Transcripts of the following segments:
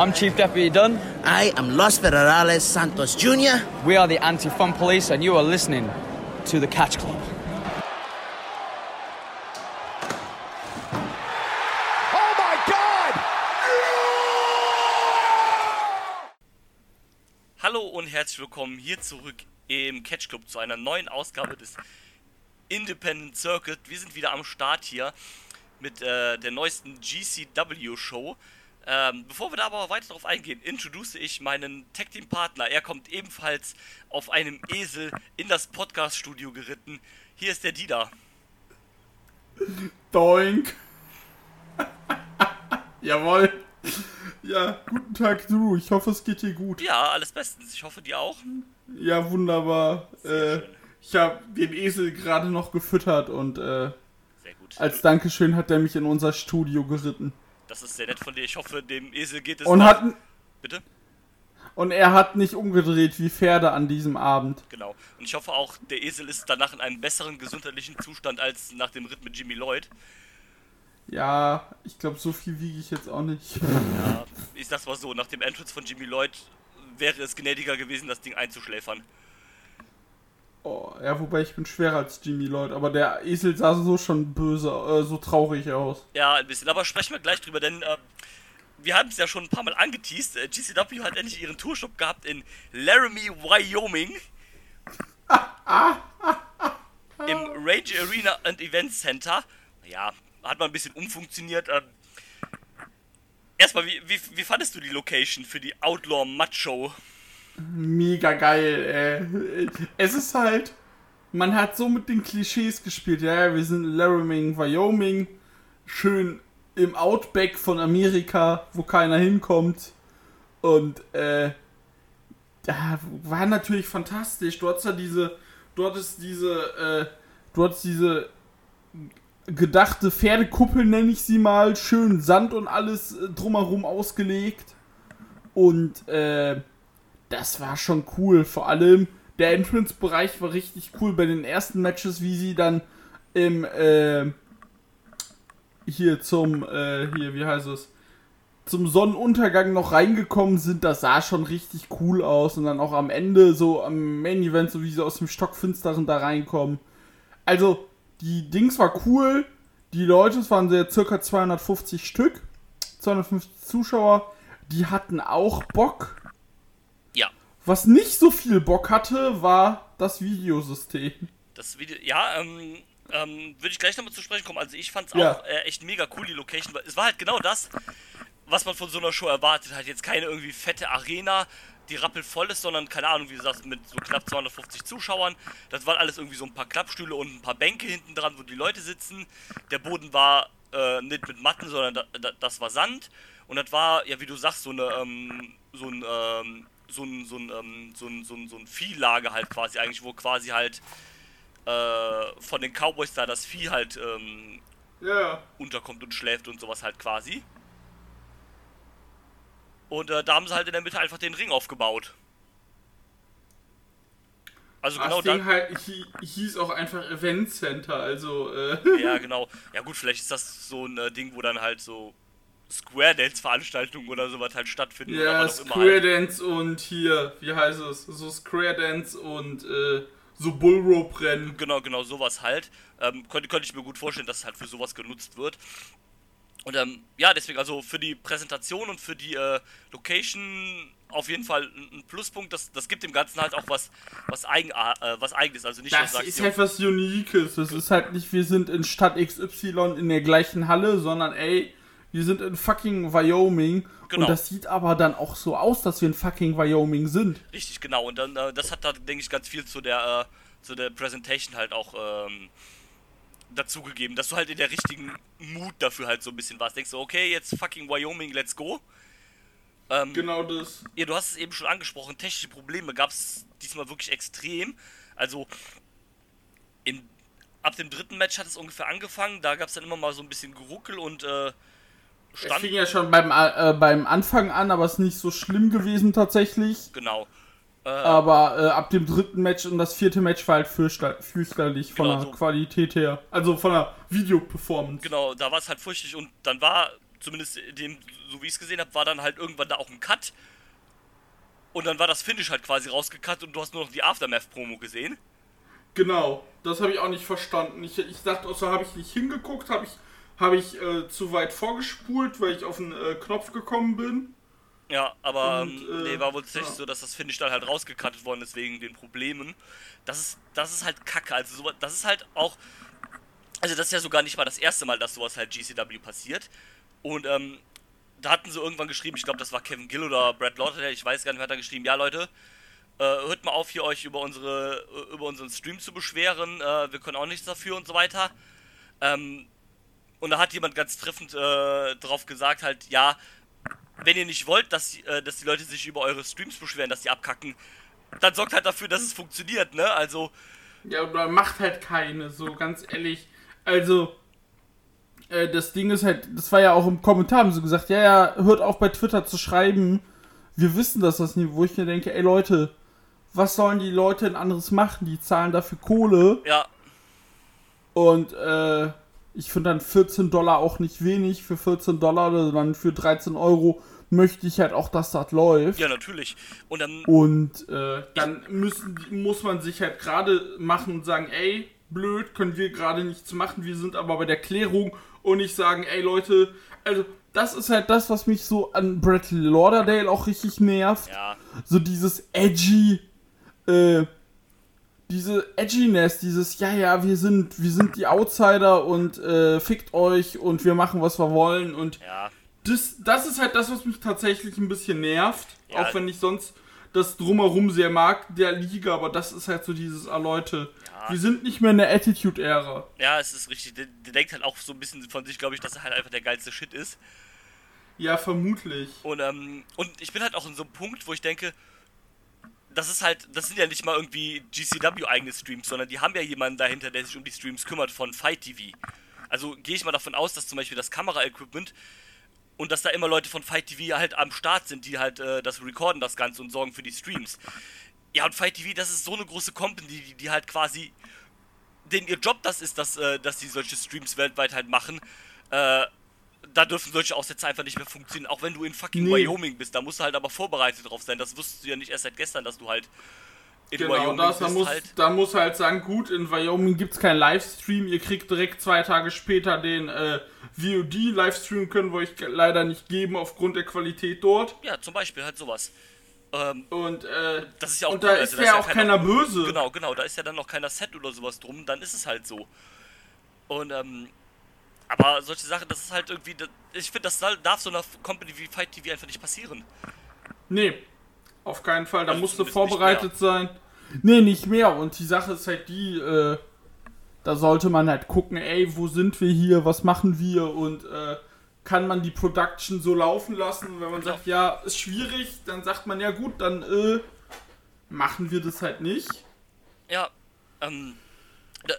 I'm Chief Deputy Dunn. I am Los Federales Santos Jr. We are the Anti Fun Police, and you are listening to the Catch Club. Oh my God! Hallo und herzlich willkommen hier zurück im Catch Club zu einer neuen Ausgabe des Independent Circuit. Wir sind wieder am Start hier mit äh, der neuesten GCW Show. Ähm, bevor wir da aber weiter darauf eingehen, introduce ich meinen Tag Team Partner. Er kommt ebenfalls auf einem Esel in das Podcast Studio geritten. Hier ist der Dida. Doink. Jawohl. Ja, guten Tag, Drew. Ich hoffe, es geht dir gut. Ja, alles bestens. Ich hoffe, dir auch. Ja, wunderbar. Äh, ich habe den Esel gerade noch gefüttert und äh, als Dankeschön hat er mich in unser Studio geritten. Das ist sehr nett von dir. Ich hoffe, dem Esel geht es Und hat Bitte? und er hat nicht umgedreht wie Pferde an diesem Abend. Genau. Und ich hoffe auch, der Esel ist danach in einem besseren gesundheitlichen Zustand als nach dem Ritt mit Jimmy Lloyd. Ja, ich glaube, so viel wiege ich jetzt auch nicht. Ja, ich sag's mal so, nach dem Entrance von Jimmy Lloyd wäre es gnädiger gewesen, das Ding einzuschläfern. Oh, ja, wobei ich bin schwerer als Jimmy Lloyd, aber der Esel sah so schon böse, äh, so traurig aus. Ja, ein bisschen. Aber sprechen wir gleich drüber, denn äh, wir haben es ja schon ein paar Mal angeteased. Äh, GCW hat endlich ihren Tourshop gehabt in Laramie, Wyoming. Im Rage Arena and Event Center. Ja, hat man ein bisschen umfunktioniert. Ähm, erstmal, wie, wie, wie fandest du die Location für die Outlaw Mud Show? Mega geil, ey. Es ist halt, man hat so mit den Klischees gespielt. Ja, wir sind in Laramie, Wyoming, schön im Outback von Amerika, wo keiner hinkommt. Und, äh, ja, war natürlich fantastisch. Du hattest ja diese, du hattest diese, äh, du hattest diese gedachte Pferdekuppel, nenne ich sie mal, schön Sand und alles äh, drumherum ausgelegt. Und, äh, das war schon cool. Vor allem der Entrance-Bereich war richtig cool bei den ersten Matches, wie sie dann im äh, hier zum äh, hier wie heißt es zum Sonnenuntergang noch reingekommen sind. Das sah schon richtig cool aus und dann auch am Ende so am Main Event, so wie sie aus dem Stockfinsteren da reinkommen. Also die Dings war cool. Die Leute, es waren sehr circa 250 Stück, 250 Zuschauer. Die hatten auch Bock. Was nicht so viel Bock hatte, war das Videosystem. Das Video, ja, ähm, ähm, würde ich gleich nochmal zu sprechen kommen. Also ich fand's Ja. auch äh, echt mega cool, die Location. Es war halt genau das, was man von so einer Show erwartet hat. Jetzt keine irgendwie fette Arena, die rappelvoll ist, sondern keine Ahnung, wie du sagst, mit so knapp 250 Zuschauern. Das waren alles irgendwie so ein paar Klappstühle und ein paar Bänke hinten dran, wo die Leute sitzen. Der Boden war äh, nicht mit Matten, sondern da, da, das war Sand. Und das war, ja, wie du sagst, so eine, ähm, so ein, ähm, so ein, so ein, ähm, so ein, so ein, so ein Viehlager halt quasi eigentlich, wo quasi halt äh, von den Cowboys da das Vieh halt ähm, Ja. unterkommt und schläft und sowas halt quasi. Und äh, da haben sie halt in der Mitte einfach den Ring aufgebaut. Also genau das Ding dann. halt, hi- hieß auch einfach Event Center, also, äh, Ja, genau. Ja gut, vielleicht ist das so ein äh, Ding, wo dann halt so Square Dance Veranstaltungen oder sowas halt stattfinden oder ja, immer Square halt. Dance und hier, wie heißt es? So Square Dance und, äh, so Bullrope Rennen. Genau, genau, sowas halt. Ähm, könnte, könnte ich mir gut vorstellen, dass es halt für sowas genutzt wird. Und ähm, ja, deswegen, also für die Präsentation und für die äh, Location auf jeden Fall ein Pluspunkt. Das, das gibt dem Ganzen halt auch was, was, eigen, äh, was eigenes. Also nicht, Das du ist sagst, halt was Uniques. Das ist halt nicht, wir sind in Stadt XY in der gleichen Halle, sondern ey, wir sind in fucking Wyoming. Genau. Und das sieht aber dann auch so aus, dass wir in fucking Wyoming sind. Richtig, genau. Und dann, äh, das hat da, denke ich, ganz viel zu der, äh, zu der Presentation halt auch ähm, dazugegeben, dass du halt in der richtigen Mut dafür halt so ein bisschen warst. Denkst du, okay, jetzt fucking Wyoming, let's go. Ähm, Genau das. Ja, du hast es eben schon angesprochen, technische Probleme gab es diesmal wirklich extrem. Also, im, ab dem dritten Match hat es ungefähr angefangen, da gab es dann immer mal so ein bisschen Geruckel und äh, Es stand. fing ja schon beim, äh, beim Anfang an, aber es ist nicht so schlimm gewesen tatsächlich. Genau. Äh, Aber äh, ab dem dritten Match und das vierte Match war halt fürchter- fürchterlich von Genau, der so. Qualität her. Also von der Video-Performance. Genau, da war es halt furchtbar und dann war zumindest dem, so wie ich es gesehen habe, war dann halt irgendwann da auch ein Cut. Und dann war das Finish halt quasi rausgecut und du hast nur noch die Aftermath-Promo gesehen. Genau, das habe ich auch nicht verstanden. Ich, ich dachte, so habe ich nicht hingeguckt, habe ich, hab ich äh, zu weit vorgespult, weil ich auf den äh, Knopf gekommen bin. Ja, aber Und, ähm, äh, nee, war wohl tatsächlich ja. so, dass das Finish dann halt rausgekattet worden ist wegen den Problemen. Das ist, das ist halt kacke. Also sowas, das ist halt auch. Also das ist ja sogar nicht mal das erste Mal, dass sowas halt GCW passiert. Und ähm, da hatten sie irgendwann geschrieben, ich glaube das war Kevin Gill oder Brad Lauderdale, ich weiß gar nicht, wer hat da geschrieben, ja Leute, äh, hört mal auf hier euch über unsere über unseren Stream zu beschweren, äh, wir können auch nichts dafür und so weiter. Ähm, und da hat jemand ganz treffend äh, drauf gesagt halt, ja, wenn ihr nicht wollt, dass, äh, dass die Leute sich über eure Streams beschweren, dass die abkacken, dann sorgt halt dafür, dass es funktioniert, ne? Also, Ja, oder macht halt keine, so ganz ehrlich. Also, äh, das Ding ist halt, das war ja auch im Kommentar, haben sie gesagt, ja, ja, hört auf bei Twitter zu schreiben. Wir wissen, dass das nicht, wo ich mir denke, ey Leute, was sollen die Leute denn anderes machen? Die zahlen dafür Kohle ja, und äh, ich finde dann 14 Dollar auch nicht wenig für 14 Dollar, sondern für 13 Euro möchte ich halt auch, dass das läuft. ja, natürlich. Und dann, Und äh, dann müssen, muss man sich halt gerade machen und sagen, ey, blöd, können wir gerade nichts machen, wir sind aber bei der Klärung und nicht sagen, ey Leute, also das ist halt das, was mich so an Brett Lauderdale auch richtig nervt. ja, So dieses edgy, äh, diese Edginess, dieses, ja, ja, wir sind, wir sind die Outsider und äh, fickt euch und wir machen, was wir wollen und ja, das, das ist halt das, was mich tatsächlich ein bisschen nervt. Ja. Auch wenn ich sonst das drumherum sehr mag, der Liga, aber das ist halt so dieses, ah Leute, Ja. wir sind nicht mehr in der Attitude-Ära. ja, es ist richtig. Der, der denkt halt auch so ein bisschen von sich, glaube ich, dass er halt einfach der geilste Shit ist. Ja, vermutlich. Und, ähm, und ich bin halt auch in so einem Punkt, wo ich denke, das ist halt, das sind ja nicht mal irgendwie GCW-eigene Streams, sondern die haben ja jemanden dahinter, der sich um die Streams kümmert von Fight TV. Also gehe ich mal davon aus, dass zum Beispiel das Kamera-Equipment und dass da immer Leute von Fight TV halt am Start sind, die halt äh, das recorden, das Ganze und sorgen für die Streams. Ja, und Fight TV, das ist so eine große Company, die, die halt quasi, denen ihr Job das ist, dass, äh, dass die solche Streams weltweit halt machen. Äh, da dürfen solche Aussätze einfach nicht mehr funktionieren. Auch wenn du in fucking Nee. Wyoming bist, da musst du halt aber vorbereitet drauf sein. Das wusstest du ja nicht erst seit gestern, dass du halt in Genau, Wyoming das, da, bist muss, halt. da muss halt sagen, gut, in Wyoming gibt es keinen Livestream, ihr kriegt direkt zwei Tage später den äh, VOD-Livestream, können wir euch leider nicht geben aufgrund der Qualität dort. Ja, zum Beispiel halt sowas. Ähm, Und, äh, das ist ja auch und cool, da also ist da ja auch keiner böse. Genau, genau, da ist ja dann noch keiner Set oder sowas drum, dann ist es halt so. Und, ähm, aber solche Sachen, das ist halt irgendwie, ich finde, das darf so einer Company wie Fight TV einfach nicht passieren. Nee, auf keinen Fall. Da Also musst du vorbereitet sein. Nee, nicht mehr. Und die Sache ist halt die, äh, da sollte man halt gucken, ey, wo sind wir hier, was machen wir und äh, kann man die Production so laufen lassen? Und wenn man sagt, ja, ist schwierig, dann sagt man, ja gut, dann äh, machen wir das halt nicht. Ja, ähm,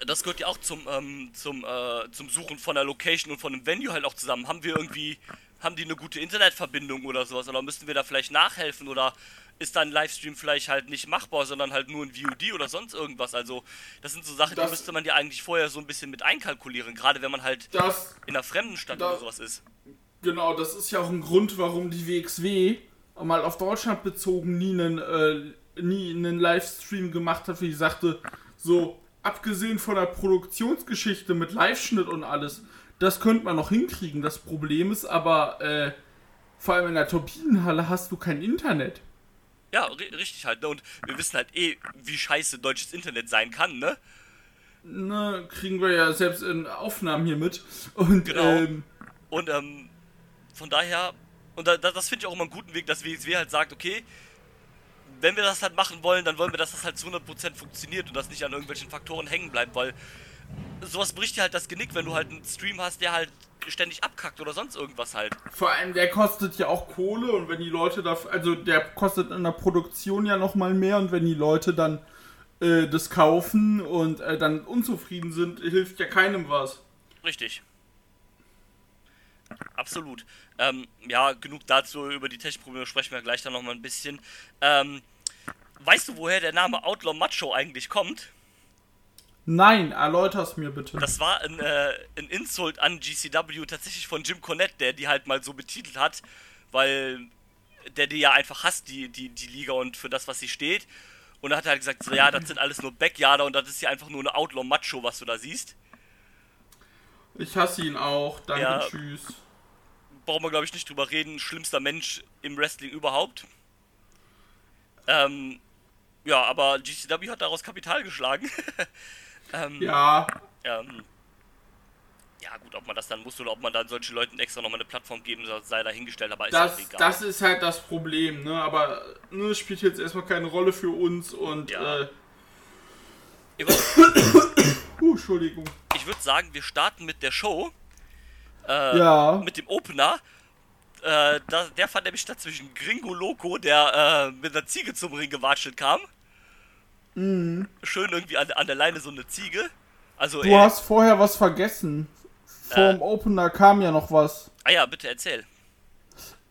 das gehört ja auch zum, ähm, zum, äh, zum Suchen von der Location und von einem Venue halt auch zusammen. Haben wir irgendwie, haben die eine gute Internetverbindung oder sowas? Oder müssten wir da vielleicht nachhelfen? Oder ist da ein Livestream vielleicht halt nicht machbar, sondern halt nur ein VOD oder sonst irgendwas? Also, das sind so Sachen, die Das- müsste man ja eigentlich vorher so ein bisschen mit einkalkulieren. Gerade wenn man halt Das, in einer fremden Stadt Da- oder sowas ist. genau, das ist ja auch ein Grund, warum die WXW mal auf Deutschland bezogen nie einen, äh, nie einen Livestream gemacht hat, wie ich sagte, so abgesehen von der Produktionsgeschichte mit Liveschnitt und alles, das könnte man noch hinkriegen. Das Problem ist aber, äh, vor allem in der Turbinenhalle hast du kein Internet. Ja, ri richtig halt. Ne? Und wir wissen halt eh, wie scheiße deutsches Internet sein kann, ne? Ne, kriegen wir ja selbst in Aufnahmen hier mit. Und Genau. ähm, Und ähm, von daher, und da, da, das finde ich auch immer einen guten Weg, dass WXW halt sagt, okay, wenn wir das halt machen wollen, dann wollen wir, dass das halt zu 100% funktioniert und das nicht an irgendwelchen Faktoren hängen bleibt, weil sowas bricht dir halt das Genick, wenn du halt einen Stream hast, der halt ständig abkackt oder sonst irgendwas halt. Vor allem, der kostet ja auch Kohle und wenn die Leute da, also der kostet in der Produktion ja nochmal mehr und wenn die Leute dann äh, das kaufen und äh, dann unzufrieden sind, hilft ja keinem was. Richtig. Absolut. Ähm, ja, genug dazu. Über die Technikprobleme sprechen wir gleich dann nochmal ein bisschen. Ähm, weißt du, woher der Name Outlaw Macho eigentlich kommt? Nein, erläuter's mir bitte. Das war ein, äh, ein Insult an GCW tatsächlich von Jim Cornette, der die halt mal so betitelt hat, weil der die ja einfach hasst, die, die, die Liga und für das, was sie steht. Und er hat halt gesagt, so, ja, das sind alles nur Backyarder und das ist ja einfach nur eine Outlaw-Macho, was du da siehst. Ich hasse ihn auch. Danke, Ja. tschüss. Brauchen wir, glaube ich, nicht drüber reden. Schlimmster Mensch im Wrestling überhaupt. Ähm, ja, aber GCW hat daraus Kapital geschlagen. ähm, Ja, ähm, ja, gut, ob man das dann muss oder ob man dann solchen Leuten extra nochmal eine Plattform geben soll, sei dahingestellt, aber ist das, auch egal. das ist halt das Problem, ne? Aber ne, es spielt jetzt erstmal keine Rolle für uns und Ja. äh, ich würde uh, Entschuldigung. würd sagen, wir starten mit der Show. Äh, Ja. Mit dem Opener. Äh, da, der fand nämlich statt zwischen Gringo Loco, der äh, mit einer Ziege zum Ring gewatschelt kam. Mhm. Schön irgendwie an, an der Leine so eine Ziege. Also Du er- hast vorher was vergessen. Vorm Äh. Opener kam ja noch was. Ah ja, bitte erzähl.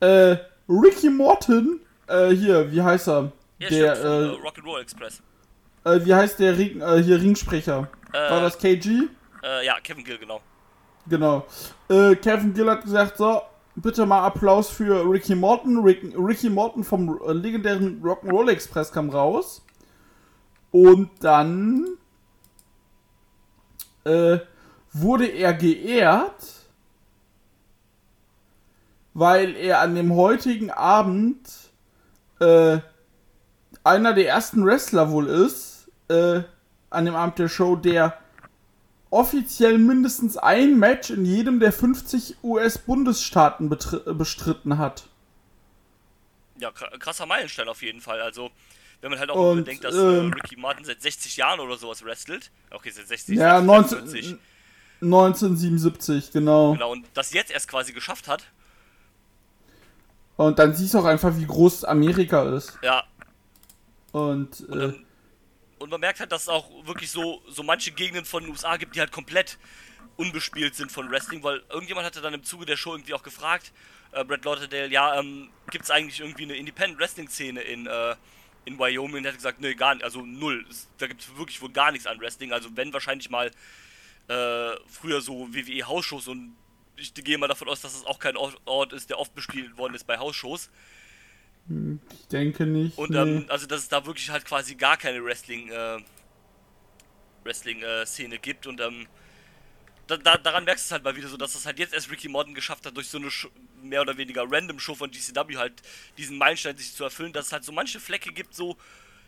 Äh, Ricky Morton, äh, hier, wie heißt er? Ja, der, stimmt, äh, äh, Rock'n'Roll Express. äh, wie heißt der Ring, äh, hier Ringsprecher? War das KG? Äh, ja, Kevin Gill, genau. Genau. Äh, Kevin Gill hat gesagt, so, bitte mal Applaus für Ricky Morton. Rick, Ricky Morton vom äh, legendären Rock'n'Roll Express kam raus. Und dann äh, wurde er geehrt, weil er an dem heutigen Abend äh, einer der ersten Wrestler wohl ist, äh, an dem Abend der Show, der offiziell mindestens ein Match in jedem der 50 US-Bundesstaaten betri- bestritten hat. Ja, kr- krasser Meilenstein auf jeden Fall. Also, wenn man halt auch Und, bedenkt, dass ähm, äh, Ricky Martin seit 60 Jahren oder sowas wrestelt. Okay, seit 60 Ja, seit 19, 45. 1977, genau. Genau, und das jetzt erst quasi geschafft hat. Und dann siehst du auch einfach, wie groß Amerika ist. Ja, Und, und, äh, ähm, und man merkt halt, dass es auch wirklich so, so manche Gegenden von den USA gibt, die halt komplett unbespielt sind von Wrestling, weil irgendjemand hatte dann im Zuge der Show irgendwie auch gefragt, äh, Brad Lauderdale, ja, ähm, gibt es eigentlich irgendwie eine Independent Wrestling Szene in, äh, in Wyoming? Und er hat gesagt, nee, gar nicht, also null. Da gibt es wirklich wohl gar nichts an Wrestling. Also wenn wahrscheinlich mal äh, früher so WWE Hausshows und ich gehe mal davon aus, dass es auch kein Ort- ist, der oft bespielt worden ist bei Hausshows. Ich denke nicht. Und nee. ähm, also dass es da wirklich halt quasi gar keine Wrestling äh, Wrestling äh, Szene gibt und ähm, da, da, daran merkst du es halt mal wieder so, dass es halt jetzt erst Ricky Morton geschafft hat, durch so eine Sch mehr oder weniger random Show von GCW halt diesen Meilenstein sich zu erfüllen, dass es halt so manche Flecke gibt, so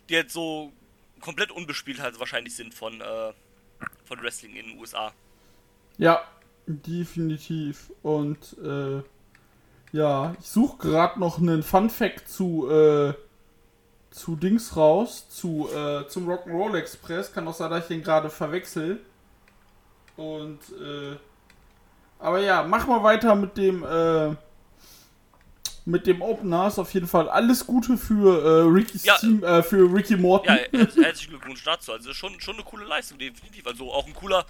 die halt so komplett unbespielt halt wahrscheinlich sind von äh, von Wrestling in den USA. Ja, definitiv. Und äh, ja, ich suche gerade noch einen Fun Fact zu äh, zu Dings raus, zu äh, zum Rock'n'Roll Express. Kann auch sein, dass ich den gerade verwechsel. Und äh, aber ja, mach mal weiter mit dem äh, mit dem Opener. Ist auf jeden Fall alles Gute für äh, Ricky's Ja. Team, äh, für Ricky Morton. Ja, her herzlichen Glückwunsch dazu. Also schon, schon eine coole Leistung, definitiv. Also auch ein cooler,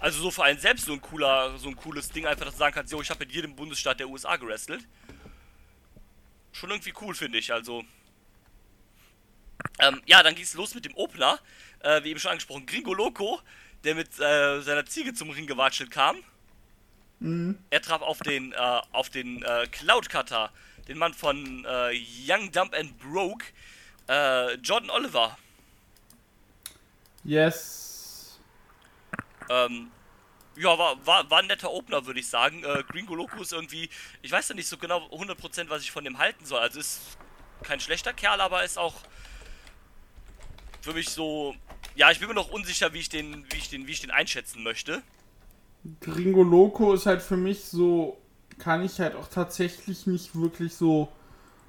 also so für einen selbst so ein cooler, so ein cooles Ding, einfach, dass du sagen kannst, jo, ich habe in jedem Bundesstaat der USA gewrestelt. Schon irgendwie cool, finde ich. Also. Ähm, ja, dann ging es los mit dem Opener. Äh, wie eben schon angesprochen, Gringo Loco, der mit äh, seiner Ziege zum Ring gewatschelt kam. Er traf auf den, äh, auf den äh, Cloud Cutter, den Mann von äh, Young, Dump and Broke, äh, Jordan Oliver. Yes. Ähm, ja, war, war, war ein netter Opener, würde ich sagen. Äh, Gringo Loco ist irgendwie, ich weiß ja nicht so genau 100%, was ich von dem halten soll. Also ist kein schlechter Kerl, aber ist auch für mich so, ja, ich bin mir noch unsicher, wie ich den, wie ich den, wie ich den einschätzen möchte. Gringo Loco ist halt für mich so, kann ich halt auch tatsächlich nicht wirklich so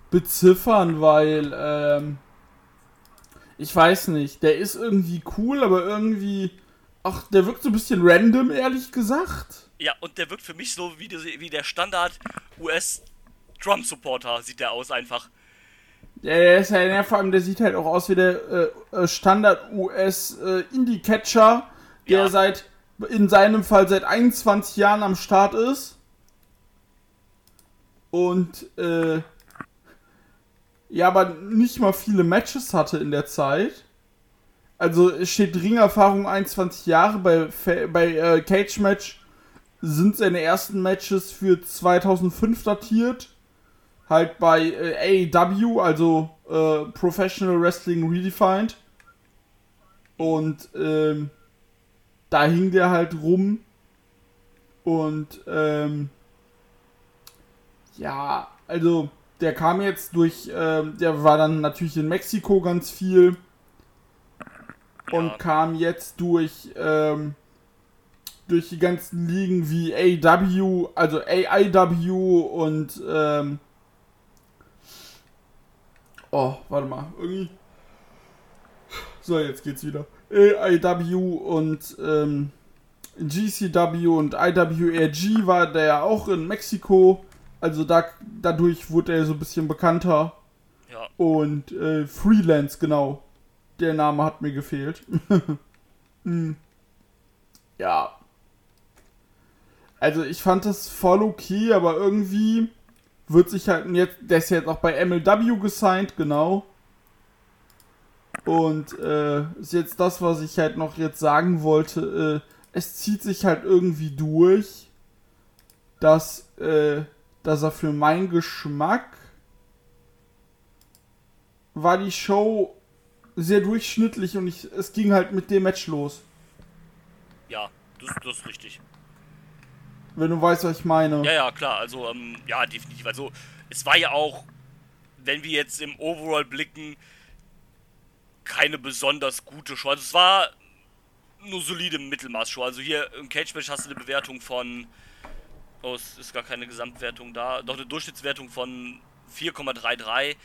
beziffern, weil, ähm, ich weiß nicht, der ist irgendwie cool, aber irgendwie, ach, der wirkt so ein bisschen random, ehrlich gesagt. Ja, und der wirkt für mich so wie, die, wie der Standard US Drum Supporter sieht der aus einfach. Ja, der ist halt, ja, vor allem, der sieht halt auch aus wie der äh, äh, Standard US äh, der Ja. seit, in seinem Fall seit 21 Jahren am Start ist. Und, äh, ja, aber nicht mal viele Matches hatte in der Zeit. Also steht Ringerfahrung 21 Jahre, bei, bei äh, Cage Match sind seine ersten Matches für 2005 datiert. Halt bei äh, AEW, also äh, Professional Wrestling Redefined. Und ähm, da hing der halt rum. Und ähm, ja, also der kam jetzt durch, ähm, der war dann natürlich in Mexiko ganz viel und Ja. kam jetzt durch ähm, durch die ganzen Ligen wie AW, also AIW und ähm, oh, warte mal, irgendwie so, jetzt geht's wieder. AIW und ähm, GCW und IWRG war der ja auch in Mexiko. Also da, dadurch wurde er so ein bisschen bekannter. Ja. Und äh, Freelance, genau. Der Name hat mir gefehlt. Hm. Ja. Also ich fand das voll okay, aber irgendwie wird sich halt jetzt, der ist jetzt auch bei MLW gesigned, genau. Und äh, ist jetzt das, was ich halt noch jetzt sagen wollte. Äh, es zieht sich halt irgendwie durch, dass, äh, dass er für meinen Geschmack war die Show sehr durchschnittlich und ich, es ging halt mit dem Match los. Ja, das, das ist richtig. Wenn du weißt, was ich meine. Ja, ja, klar, also, ähm, ja, definitiv. Also, es war ja auch, wenn wir jetzt im Overall blicken, keine besonders gute Show. Also, es war nur solide Mittelmaß-Show. Also, hier im Cage-Match hast du eine Bewertung von. Oh, es ist gar keine Gesamtwertung da. Doch eine Durchschnittswertung von 4,33.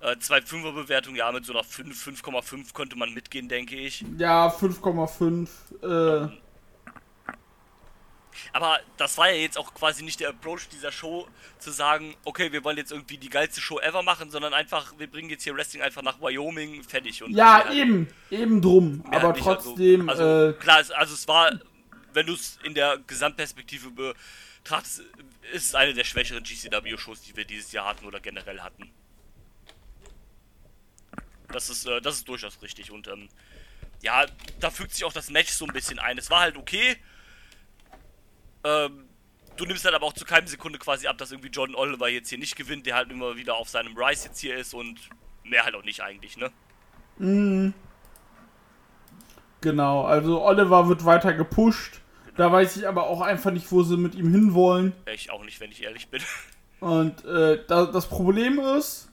Äh, zwei Fünfer-Bewertungen, ja, mit so einer 5, 5,5 könnte man mitgehen, denke ich. Ja, 5,5. Äh, Aber das war ja jetzt auch quasi nicht der Approach dieser Show, zu sagen, okay, wir wollen jetzt irgendwie die geilste Show ever machen, sondern einfach, wir bringen jetzt hier Wrestling einfach nach Wyoming, fertig. Und ja, halt- eben. Eben drum. Aber halt. Also- trotzdem, Also, äh, klar, es- also es war, wenn du es in der Gesamtperspektive betrachtest, ist es eine der schwächeren GCW-Shows, die wir dieses Jahr hatten oder generell hatten. Das ist, äh, das ist durchaus richtig und ähm, ja, da fügt sich auch das Match so ein bisschen ein. Es war halt okay. Ähm, du nimmst halt aber auch zu keinem Sekunde quasi ab, dass irgendwie Jordan Oliver jetzt hier nicht gewinnt, der halt immer wieder auf seinem Rise jetzt hier ist und mehr halt auch nicht eigentlich, ne? genau. Also Oliver wird weiter gepusht. Da weiß ich aber auch einfach nicht, wo sie mit ihm hinwollen. Ich auch nicht, wenn ich ehrlich bin. Und äh, da, das Problem ist,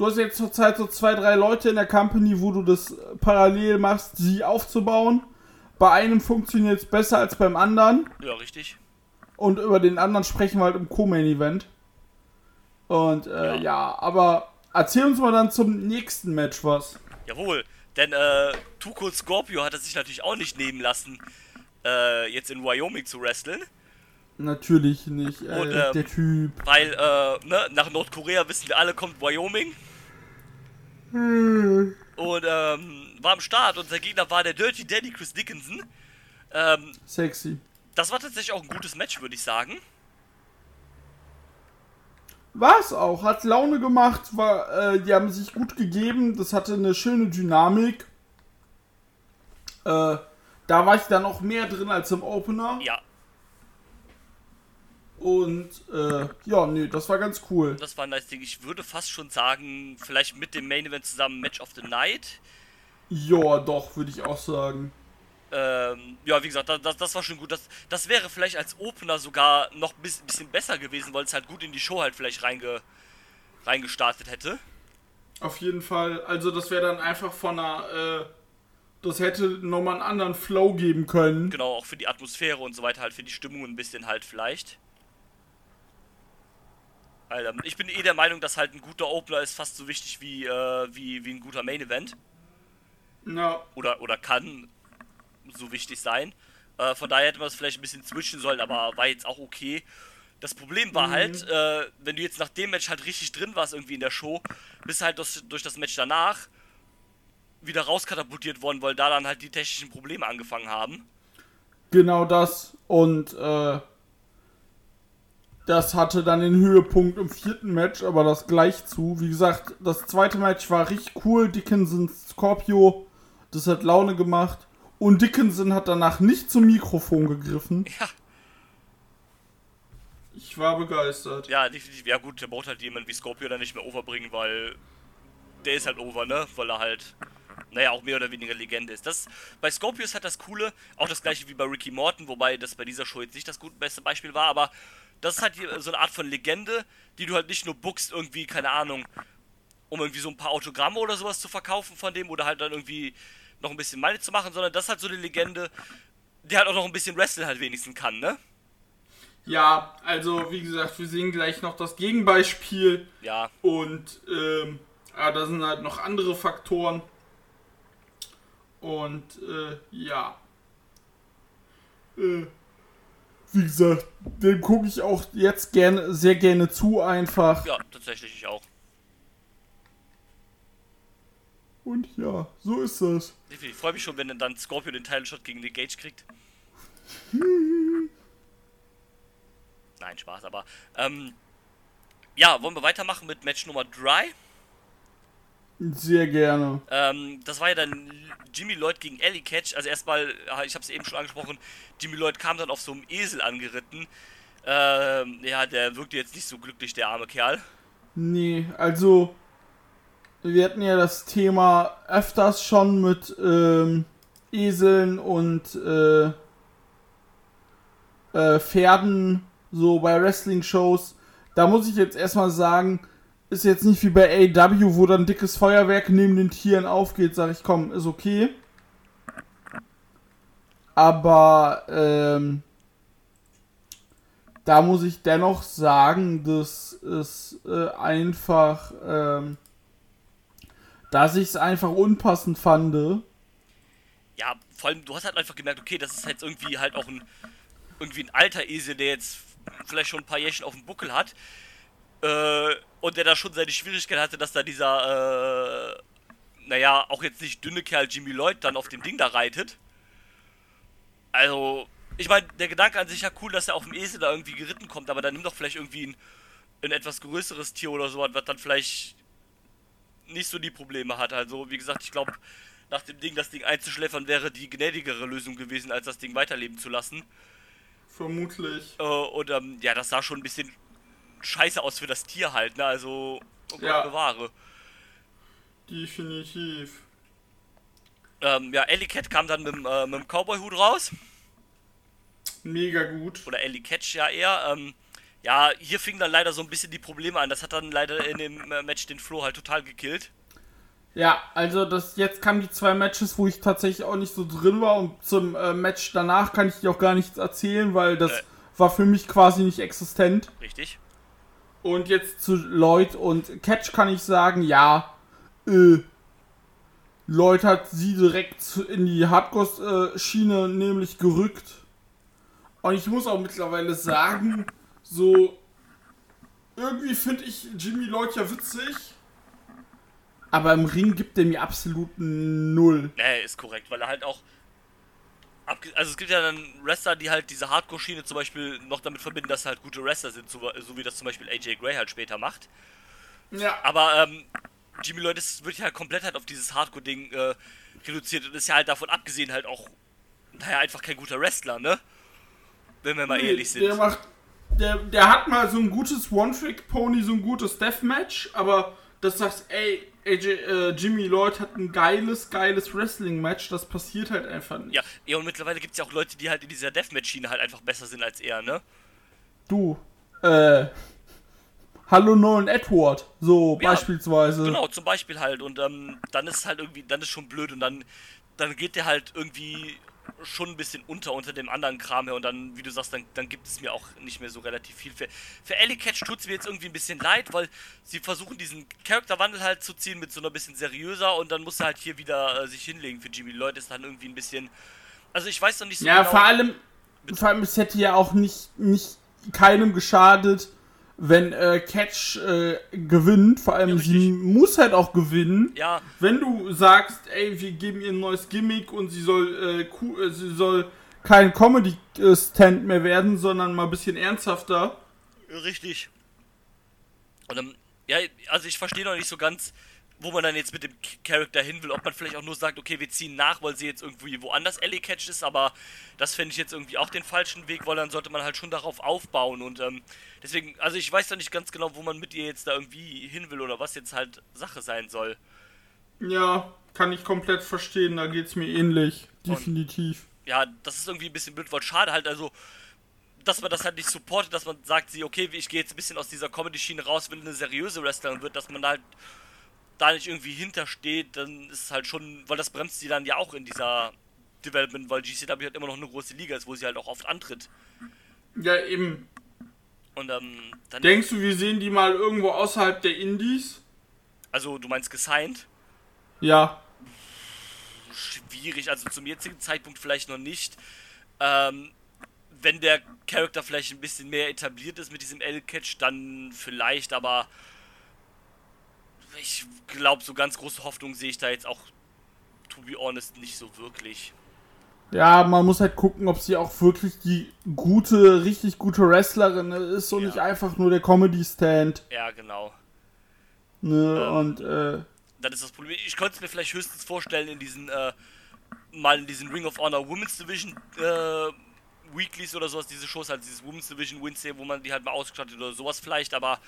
du hast jetzt zurzeit so zwei, drei Leute in der Company, wo du das parallel machst, sie aufzubauen. Bei einem funktioniert es besser als beim anderen. ja, richtig. Und über den anderen sprechen wir halt im Co-Main-Event. Und äh, Ja. ja. aber erzähl uns mal dann zum nächsten Match was. Jawohl, denn äh, Tuco Scorpio hat es sich natürlich auch nicht nehmen lassen, äh, jetzt in Wyoming zu wresteln. Natürlich nicht. Äh, Und, ähm, der Typ. Weil, äh, ne, nach Nordkorea wissen wir alle, kommt Wyoming. Hm. Und, ähm, war am Start und sein Gegner war der Dirty Daddy Chris Dickinson. Ähm, Sexy. das war tatsächlich auch ein gutes Match, würde ich sagen. War's auch, hat Laune gemacht, war, äh, die haben sich gut gegeben, das hatte eine schöne Dynamik. Äh, da war ich dann auch mehr drin als im Opener. Ja, Und äh, ja, nee, das war ganz cool. das war ein nice Ding. Ich würde fast schon sagen, vielleicht mit dem Main Event zusammen Match of the Night. Ja, doch, würde ich auch sagen. Ähm, ja, wie gesagt, das, das, war schon gut. Das, das wäre vielleicht als Opener sogar noch ein bis- bisschen besser gewesen, weil es halt gut in die Show halt vielleicht reinge, reingestartet hätte. Auf jeden Fall. Also das wäre dann einfach von einer, äh, das hätte nochmal einen anderen Flow geben können. Genau, auch für die Atmosphäre und so weiter, halt für die Stimmung ein bisschen halt vielleicht. Alter, ich bin eh der Meinung, dass halt ein guter Opener ist fast so wichtig wie, äh, wie, wie ein guter Main Event. Ja, Oder, oder kann so wichtig sein. Äh, von daher hätte man es vielleicht ein bisschen switchen sollen, aber war jetzt auch okay. Das Problem war halt, äh, wenn du jetzt nach dem Match halt richtig drin warst irgendwie in der Show, bist halt durch, durch das Match danach wieder rauskatapultiert worden, weil da dann halt die technischen Probleme angefangen haben. genau das. Und äh, das hatte dann den Höhepunkt im vierten Match, aber das gleich zu. Wie gesagt, das zweite Match war richtig cool. Dickinson Scorpio Das hat Laune gemacht. Und Dickinson hat danach nicht zum Mikrofon gegriffen. Ja, Ich war begeistert. ja, definitiv. Ja gut, der braucht halt jemanden wie Scorpio dann nicht mehr overbringen, weil der ist halt over, ne? Weil er halt, naja, auch mehr oder weniger Legende ist. Das, bei Scorpio ist halt das Coole, auch das gleiche wie bei Ricky Morton, wobei das bei dieser Show jetzt nicht das gut, beste Beispiel war, aber das ist halt so eine Art von Legende, die du halt nicht nur bookst irgendwie, keine Ahnung, um irgendwie so ein paar Autogramme oder sowas zu verkaufen von dem oder halt dann irgendwie noch ein bisschen Money zu machen, sondern das ist halt so eine Legende, die halt auch noch ein bisschen Wrestle halt wenigstens kann, ne? Ja, also wie gesagt, wir sehen gleich noch das Gegenbeispiel. Ja, Und ähm, ja, da sind halt noch andere Faktoren. Und äh, ja. Äh, wie gesagt, dem gucke ich auch jetzt gerne, sehr gerne zu einfach. ja, tatsächlich ich auch. Und ja, so ist das. Ich freue mich schon, wenn dann Scorpio den Title Shot gegen Nick Gage kriegt. Nein, Spaß, aber ähm, ja, wollen wir weitermachen mit Match Nummer 3? Sehr gerne. Ähm, das war ja dann Jimmy Lloyd gegen Ellie Catch. Also erstmal, ja, ich habe es eben schon angesprochen, Jimmy Lloyd kam dann auf so einem Esel angeritten. Ähm, ja, der wirkte jetzt nicht so glücklich, der arme Kerl. Nee, also wir hatten ja das Thema öfters schon mit ähm, Eseln und äh, äh, Pferden so bei Wrestling-Shows. Da muss ich jetzt erstmal sagen, ist jetzt nicht wie bei AW, wo dann dickes Feuerwerk neben den Tieren aufgeht, sag ich, komm, ist okay. Aber ähm, da muss ich dennoch sagen, dass es äh, einfach, ähm, dass ich es einfach unpassend fand. Ja, vor allem, du hast halt einfach gemerkt, okay, das ist jetzt irgendwie halt auch ein irgendwie ein alter Esel, der jetzt vielleicht schon ein paar Jährchen auf dem Buckel hat. Äh, und der da schon seine Schwierigkeit hatte, dass da dieser, äh, naja, auch jetzt nicht dünne Kerl Jimmy Lloyd dann auf dem Ding da reitet. Also, ich meine, der Gedanke an sich ja cool, dass er auf dem Esel da irgendwie geritten kommt, aber dann nimm doch vielleicht irgendwie ein, ein etwas größeres Tier oder so, was dann vielleicht nicht so die Probleme hat. Also, wie gesagt, ich glaube, nach dem Ding das Ding einzuschläfern wäre die gnädigere Lösung gewesen, als das Ding weiterleben zu lassen. Vermutlich. Äh, und ähm, ja, das sah schon ein bisschen scheiße aus für das Tier halt, ne? Also, oh Gott Ja. bewahre. Definitiv. Ähm, ja, Ellie Cat kam dann mit, dem, äh, mit dem Cowboy-Hut raus. Mega gut. Oder Ellie Catch ja eher. Ähm, ja, hier fingen dann leider so ein bisschen die Probleme an. Das hat dann leider in dem äh, Match den Flo halt total gekillt. Ja, also das jetzt kamen die zwei Matches, wo ich tatsächlich auch nicht so drin war und zum äh, Match danach kann ich dir auch gar nichts erzählen, weil das Äh. war für mich quasi nicht existent. Richtig? Und jetzt zu Lloyd und Catch kann ich sagen, ja, äh, Lloyd hat sie direkt in die Hardcore-Schiene nämlich gerückt. Und ich muss auch mittlerweile sagen, so, irgendwie finde ich Jimmy Lloyd ja witzig. Aber im Ring gibt er mir absolut null. Nee, ist korrekt, weil er halt auch. Also es gibt ja dann Wrestler, die halt diese Hardcore-Schiene zum Beispiel noch damit verbinden, dass halt gute Wrestler sind, so, so wie das zum Beispiel AJ Gray halt später macht. Ja, Aber ähm, Jimmy Lloyd ist, wird ja halt komplett halt auf dieses Hardcore-Ding äh, reduziert und ist ja halt davon abgesehen halt auch, naja, einfach kein guter Wrestler, ne? Wenn wir mal ehrlich sind. Der macht. Der, der hat mal so ein gutes One-Trick-Pony, so ein gutes Deathmatch, aber das sagst, ey, AJ, äh, Jimmy Lloyd hat ein geiles, geiles Wrestling-Match, das passiert halt einfach nicht. Ja, ja, und mittlerweile gibt es ja auch Leute, die halt in dieser Deathmatch-Schiene halt einfach besser sind als er, ne? Du, äh, Hallo Nolan Edward, so Ja, beispielsweise. Genau, zum Beispiel halt. Und ähm, dann ist es halt irgendwie, dann ist schon blöd und dann, dann geht der halt irgendwie schon ein bisschen unter unter dem anderen Kram her und dann, wie du sagst, dann, dann gibt es mir auch nicht mehr so relativ viel. Für, für Ellie Catch tut es mir jetzt irgendwie ein bisschen leid, weil sie versuchen diesen Charakterwandel halt zu ziehen mit so einer bisschen seriöser und dann muss er halt hier wieder äh, sich hinlegen. Für Jimmy Lloyd ist dann irgendwie ein bisschen. Also ich weiß noch nicht so Ja, genau. vor allem, vor allem, es hätte ja auch nicht, nicht keinem geschadet, wenn äh, Catch äh, gewinnt. Vor allem, Ja, sie muss halt auch gewinnen. Ja, Wenn du sagst, ey, wir geben ihr ein neues Gimmick und sie soll, äh, cool, äh, sie soll kein Comedy-Stand mehr werden, sondern mal ein bisschen ernsthafter. Richtig. Und ähm, ja, also ich verstehe noch nicht so ganz, wo man dann jetzt mit dem Charakter hin will, ob man vielleicht auch nur sagt, okay, wir ziehen nach, weil sie jetzt irgendwie woanders Ellie catcht ist, aber das fände ich jetzt irgendwie auch den falschen Weg, weil dann sollte man halt schon darauf aufbauen und ähm, deswegen, also ich weiß da nicht ganz genau, wo man mit ihr jetzt da irgendwie hin will oder was jetzt halt Sache sein soll. Ja, kann ich komplett verstehen, da geht's mir ähnlich. Definitiv. ja, das ist irgendwie ein bisschen blöd, weil schade halt, also, dass man das halt nicht supportet, dass man sagt, sie, okay, ich gehe jetzt ein bisschen aus dieser Comedy-Schiene raus, will eine seriöse Wrestlerin wird, dass man halt da nicht irgendwie hintersteht, dann ist es halt schon, weil das bremst sie dann ja auch in dieser Development, weil GCW halt immer noch eine große Liga ist, wo sie halt auch oft antritt. Ja, eben. Und ähm, dann, Denkst du, wir sehen die mal irgendwo außerhalb der Indies? also du meinst gesigned? Ja. schwierig, also zum jetzigen Zeitpunkt vielleicht noch nicht. Ähm, wenn der Charakter vielleicht ein bisschen mehr etabliert ist mit diesem L-Catch, dann vielleicht, aber ich glaube, so ganz große Hoffnung sehe ich da jetzt auch, to be honest, nicht so wirklich. Ja, man muss halt gucken, ob sie auch wirklich die gute, richtig gute Wrestlerin ist und Ja. nicht einfach nur der Comedy-Stand. Ja, genau. Ne? Ähm. Und, äh, Das ist das Problem. Ich könnte es mir vielleicht höchstens vorstellen, in diesen, äh, mal in diesen Ring of Honor Women's Division, äh, Weeklies oder sowas, diese Shows, halt dieses Women's Division Wednesday, wo man die halt mal ausgestattet oder sowas vielleicht, aber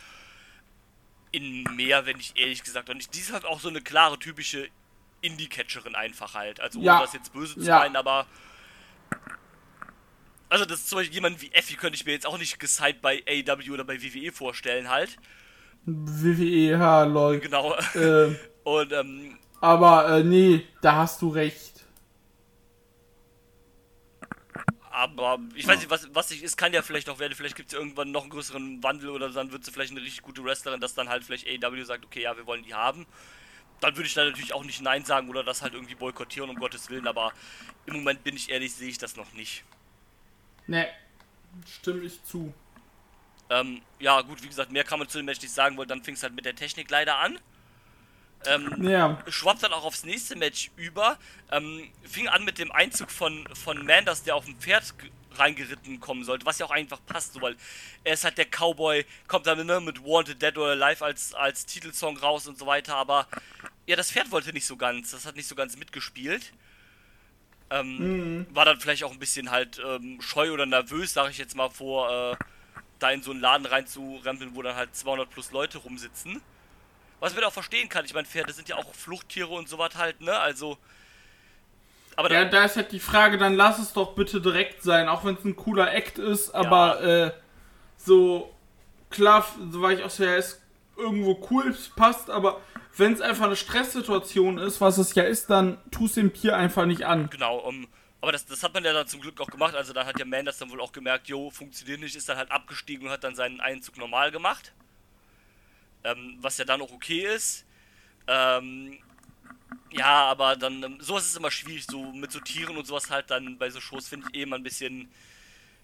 in mehr, wenn ich ehrlich gesagt nicht. Die ist halt auch so eine klare, typische Indie-Catcherin einfach halt. Also ohne Ja. das jetzt böse zu Ja. meinen, aber. Also das ist zum Beispiel jemand wie Effie könnte ich mir jetzt auch nicht gesigned bei AEW oder bei WWE vorstellen halt. WWE, ha, lol. Genau. äh, Und ähm, aber, äh, nee, da hast du recht. Aber ich weiß nicht, was, was ich, es kann ja vielleicht auch werden, vielleicht gibt es ja irgendwann noch einen größeren Wandel oder dann wird sie vielleicht eine richtig gute Wrestlerin, dass dann halt vielleicht AEW sagt, okay, ja, wir wollen die haben. Dann würde ich da natürlich auch nicht Nein sagen oder das halt irgendwie boykottieren, um Gottes Willen, aber im Moment bin ich ehrlich, sehe ich das noch nicht. Ne, stimme ich zu. Ähm, ja, gut, wie gesagt, mehr kann man zu dem Match nicht sagen, weil dann fing es halt mit der Technik leider an. Ähm, Ja, schwappt dann auch aufs nächste Match über. Ähm, fing an mit dem Einzug von, von Manders, der auf dem Pferd ge- reingeritten kommen sollte, was ja auch einfach passt, so, weil er ist halt der Cowboy, kommt dann ne, mit Wanted Dead or Alive als, als Titelsong raus und so weiter, aber ja, das Pferd wollte nicht so ganz, das hat nicht so ganz mitgespielt. Ähm, War dann vielleicht auch ein bisschen halt ähm, scheu oder nervös, sage ich jetzt mal, vor äh, da in so einen Laden reinzurempeln, wo dann halt 200 plus Leute rumsitzen. Was man auch verstehen kann. Ich meine, Pferde sind ja auch Fluchttiere und sowas halt, ne? Also. Aber ja, dann, da ist halt die Frage, dann lass es doch bitte direkt sein, auch wenn es ein cooler Act ist, aber äh, so klar, soweit ich auch sehe, ist irgendwo cool, passt, aber wenn es einfach eine Stresssituation ist, was es ja ist, dann tust dem Tier einfach nicht an. genau, um, aber das, das hat man ja dann zum Glück auch gemacht. Also da hat ja Man das dann wohl auch gemerkt, jo, funktioniert nicht, ist dann halt abgestiegen und hat dann seinen Einzug normal gemacht. Ähm, was ja dann auch okay ist. Ähm, ja, aber dann, ähm, sowas ist immer schwierig, so mit so Tieren und sowas halt dann bei so Shows finde ich eh immer ein bisschen,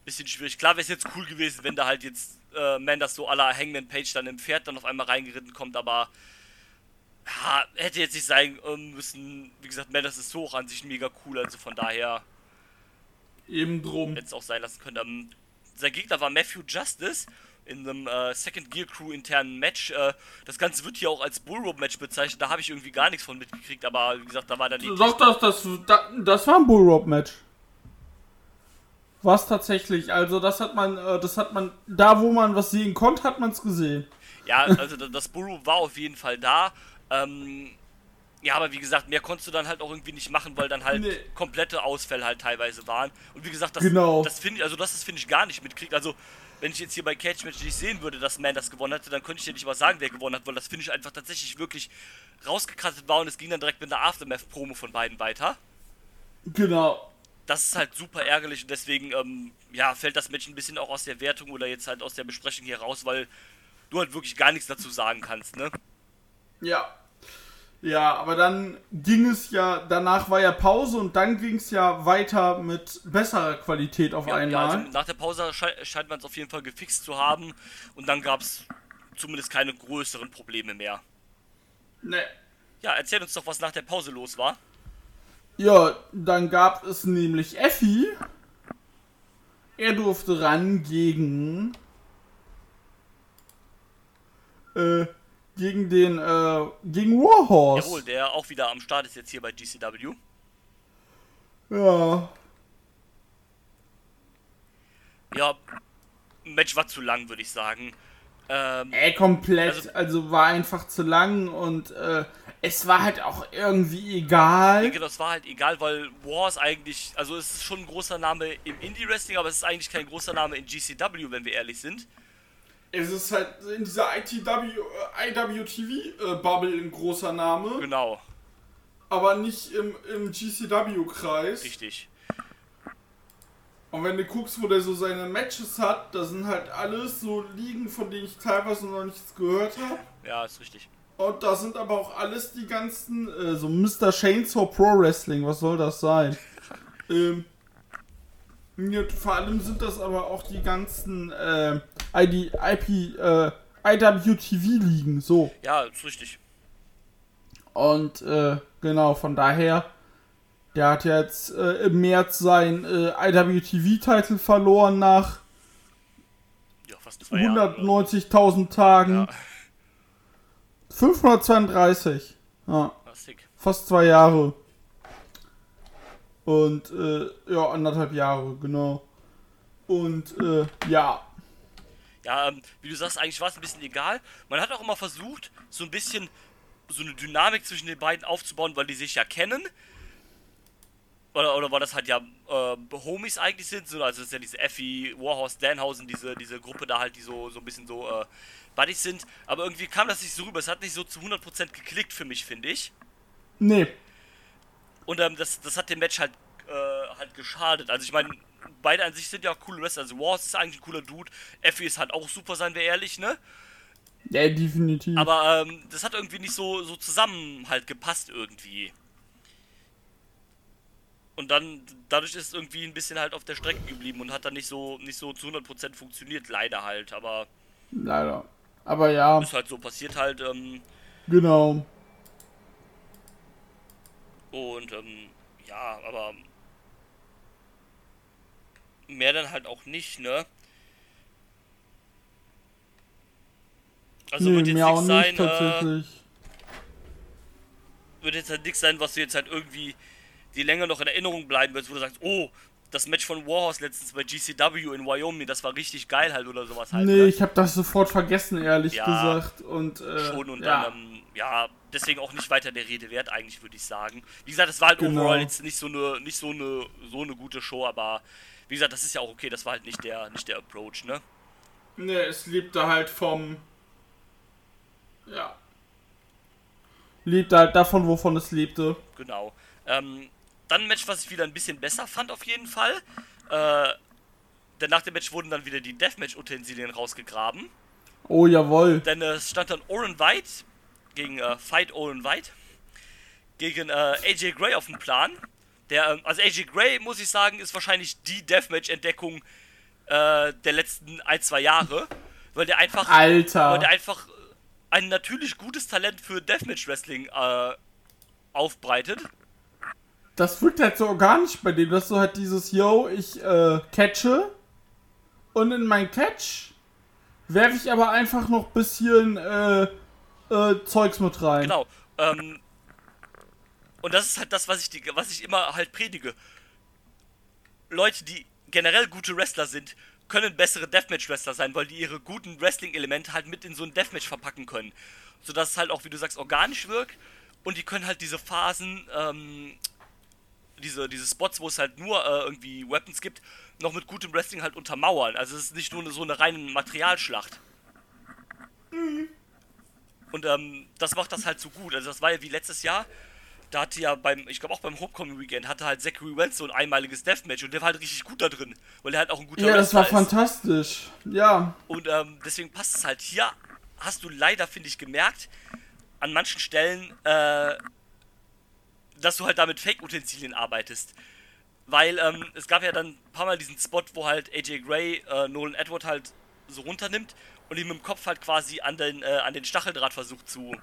bisschen schwierig. Klar wäre es jetzt cool gewesen, wenn da halt jetzt äh, Man das so aller Hangman Page dann im Pferd dann auf einmal reingeritten kommt, aber ja, hätte jetzt nicht sein ähm, müssen. Wie gesagt, Man das ist so auch an sich mega cool, also von daher Eben drum. hätte es auch sein lassen können. Ähm, sein Gegner war Matthew Justice in einem äh, Second Gear Crew internen Match. Äh, das Ganze wird hier auch als Bullrope Match bezeichnet. Da habe ich irgendwie gar nichts von mitgekriegt, aber wie gesagt, da war dann die. Doch, das, das, das, das war ein Bullrope-Match. Was tatsächlich, also das hat man, äh, das hat man, da wo man was sehen konnte, hat man es gesehen. Ja, also da- das Bullrope war auf jeden Fall da. Ähm, ja, aber wie gesagt, mehr konntest du dann halt auch irgendwie nicht machen, weil dann halt Nee. komplette Ausfälle halt teilweise waren. Und wie gesagt, das, Genau. das finde ich, also das, das finde ich gar nicht mitkriegt. Also, wenn ich jetzt hier bei Catch Match nicht sehen würde, dass Man das gewonnen hätte, dann könnte ich dir nicht mal sagen, wer gewonnen hat, weil das finde ich einfach tatsächlich wirklich rausgekrattet war und es ging dann direkt mit einer Aftermath-Promo von beiden weiter. Genau. Das ist halt super ärgerlich und deswegen, ähm, ja, fällt das Match ein bisschen auch aus der Wertung oder jetzt halt aus der Besprechung hier raus, weil du halt wirklich gar nichts dazu sagen kannst, ne? Ja. Ja, aber dann ging es ja, danach war ja Pause und dann ging es ja weiter mit besserer Qualität auf Ja, ja, einmal. also nach der Pause schei scheint man es auf jeden Fall gefixt zu haben und dann gab es zumindest keine größeren Probleme mehr. ne. Ja, erzähl uns doch, was nach der Pause los war. Ja, dann gab es nämlich Effi. Er durfte ran gegen äh, gegen den, äh, gegen Warhorse. Jawohl, der auch wieder am Start ist jetzt hier bei GCW. Ja. Ja, Match war zu lang, würde ich sagen. Ähm, Ey, komplett. Also- Also, war einfach zu lang und äh, es war halt auch irgendwie egal. denke, das war halt egal, weil War ist eigentlich, also es ist schon ein großer Name im Indie-Wrestling, aber es ist eigentlich kein großer Name in GCW, wenn wir ehrlich sind. Es ist halt in dieser ITW, äh, IWTV-Bubble ein großer Name, Genau, aber nicht im, im GCW-Kreis. richtig. Und wenn du guckst, wo der so seine Matches hat, da sind halt alles so Ligen, von denen ich teilweise noch nichts gehört habe. Ja, ist richtig. Und da sind aber auch alles die ganzen, äh, so Mr. Chainsaw Pro Wrestling, was soll das sein? ähm, ja, vor allem sind das aber auch die ganzen äh, ID, IP, äh, IWTV-Ligen, so. Ja, ist richtig. Und äh, genau, von daher, der hat jetzt äh, im März sein äh, IWTV-Titel verloren nach Ja, fast zwei Jahre. 190.000 Tagen. Ja. 532. Ja, fast zwei Jahre. Und äh, ja, anderthalb Jahre, genau. Und äh, ja, Ja, ähm, wie du sagst, eigentlich war es ein bisschen egal. Man hat auch immer versucht, so ein bisschen so eine Dynamik zwischen den beiden aufzubauen, weil die sich ja kennen. Oder, oder weil das halt ja äh, Homies eigentlich sind. So, also es ist ja diese Effie, Warhorse, Danhausen, diese, diese Gruppe da halt, die so, so ein bisschen so äh, Buddies sind. Aber irgendwie kam das nicht so rüber. Es hat nicht so zu 100% geklickt für mich, finde ich. nee. Und ähm, das, das hat dem Match halt, äh, halt geschadet. Also ich meine, beide an sich sind ja auch coole Wrestler. Also Wars ist eigentlich ein cooler Dude. Effie ist halt auch super, seien wir ehrlich, ne? Ja, definitiv. Aber ähm, das hat irgendwie nicht so, so zusammen halt gepasst irgendwie. Und dann, dadurch ist es irgendwie ein bisschen halt auf der Strecke geblieben und hat dann nicht so, nicht so zu 100% funktioniert, leider halt. Aber Leider. Aber ja, ist halt so passiert halt. Ähm, genau. Und ähm, ja, aber mehr dann halt auch nicht, ne? Also nee, wird jetzt nichts nicht sein, äh, tatsächlich. wird jetzt halt nichts sein, was du jetzt halt irgendwie die länger noch in Erinnerung bleiben wird, wo du sagst, oh, das Match von Warhorse letztens bei GCW in Wyoming, das war richtig geil halt oder sowas halt. nee, ne? ich habe das sofort vergessen, ehrlich Ja, gesagt. Und, äh, Schon und ja. dann, ähm, ja, deswegen auch nicht weiter der Rede wert, eigentlich, würde ich sagen. Wie gesagt, es war halt Genau. overall jetzt nicht so eine, nicht so eine, so eine gute Show, aber wie gesagt, das ist ja auch okay, das war halt nicht der, nicht der Approach, ne? Nee, es lebte halt vom. Ja. Lebte halt davon, wovon es lebte. Genau. Ähm, dann ein Match, was ich wieder ein bisschen besser fand, auf jeden Fall. Äh, denn nach dem Match wurden dann wieder die Deathmatch-Utensilien rausgegraben. Oh, jawohl. Denn äh, es stand dann Oren White gegen äh, Fight Oren White gegen äh, AJ Gray auf dem Plan. Der, ähm, also AJ Gray, muss ich sagen, ist wahrscheinlich die Deathmatch-Entdeckung äh, der letzten ein, zwei Jahre. Weil der einfach, Alter. weil der einfach ein natürlich gutes Talent für Deathmatch-Wrestling äh, aufbreitet. Das wirkt halt so organisch bei dem, dass du halt dieses, yo, ich äh, catche und in mein Catch werfe ich aber einfach noch bisschen äh, äh, Zeugs mit rein. Genau. Ähm, und das ist halt das, was ich, was ich immer halt predige. Leute, die generell gute Wrestler sind, können bessere Deathmatch-Wrestler sein, weil die ihre guten Wrestling-Elemente halt mit in so ein Deathmatch verpacken können. Sodass es halt auch, wie du sagst, organisch wirkt. Und die können halt diese Phasen, ähm, diese, diese Spots, wo es halt nur äh, irgendwie Weapons gibt, noch mit gutem Wrestling halt untermauern. Also es ist nicht nur so eine reine Materialschlacht. Und ähm, das macht das halt so gut. Also das war ja wie letztes Jahr. Da hatte ja beim, ich glaube auch beim Homecoming Weekend, hatte halt Zachary Wentz so ein einmaliges Deathmatch und der war halt richtig gut da drin, weil er halt auch ein guter Ja, das war ist. fantastisch. Ja. Und ähm, deswegen passt es halt. Hier hast du leider, finde ich, gemerkt, an manchen Stellen, äh, dass du halt da mit Fake-Utensilien arbeitest. Weil ähm, es gab ja dann ein paar Mal diesen Spot, wo halt AJ Gray äh, Nolan Edward halt so runternimmt und ihm mit dem Kopf halt quasi an den, äh, an den Stacheldraht versucht zu,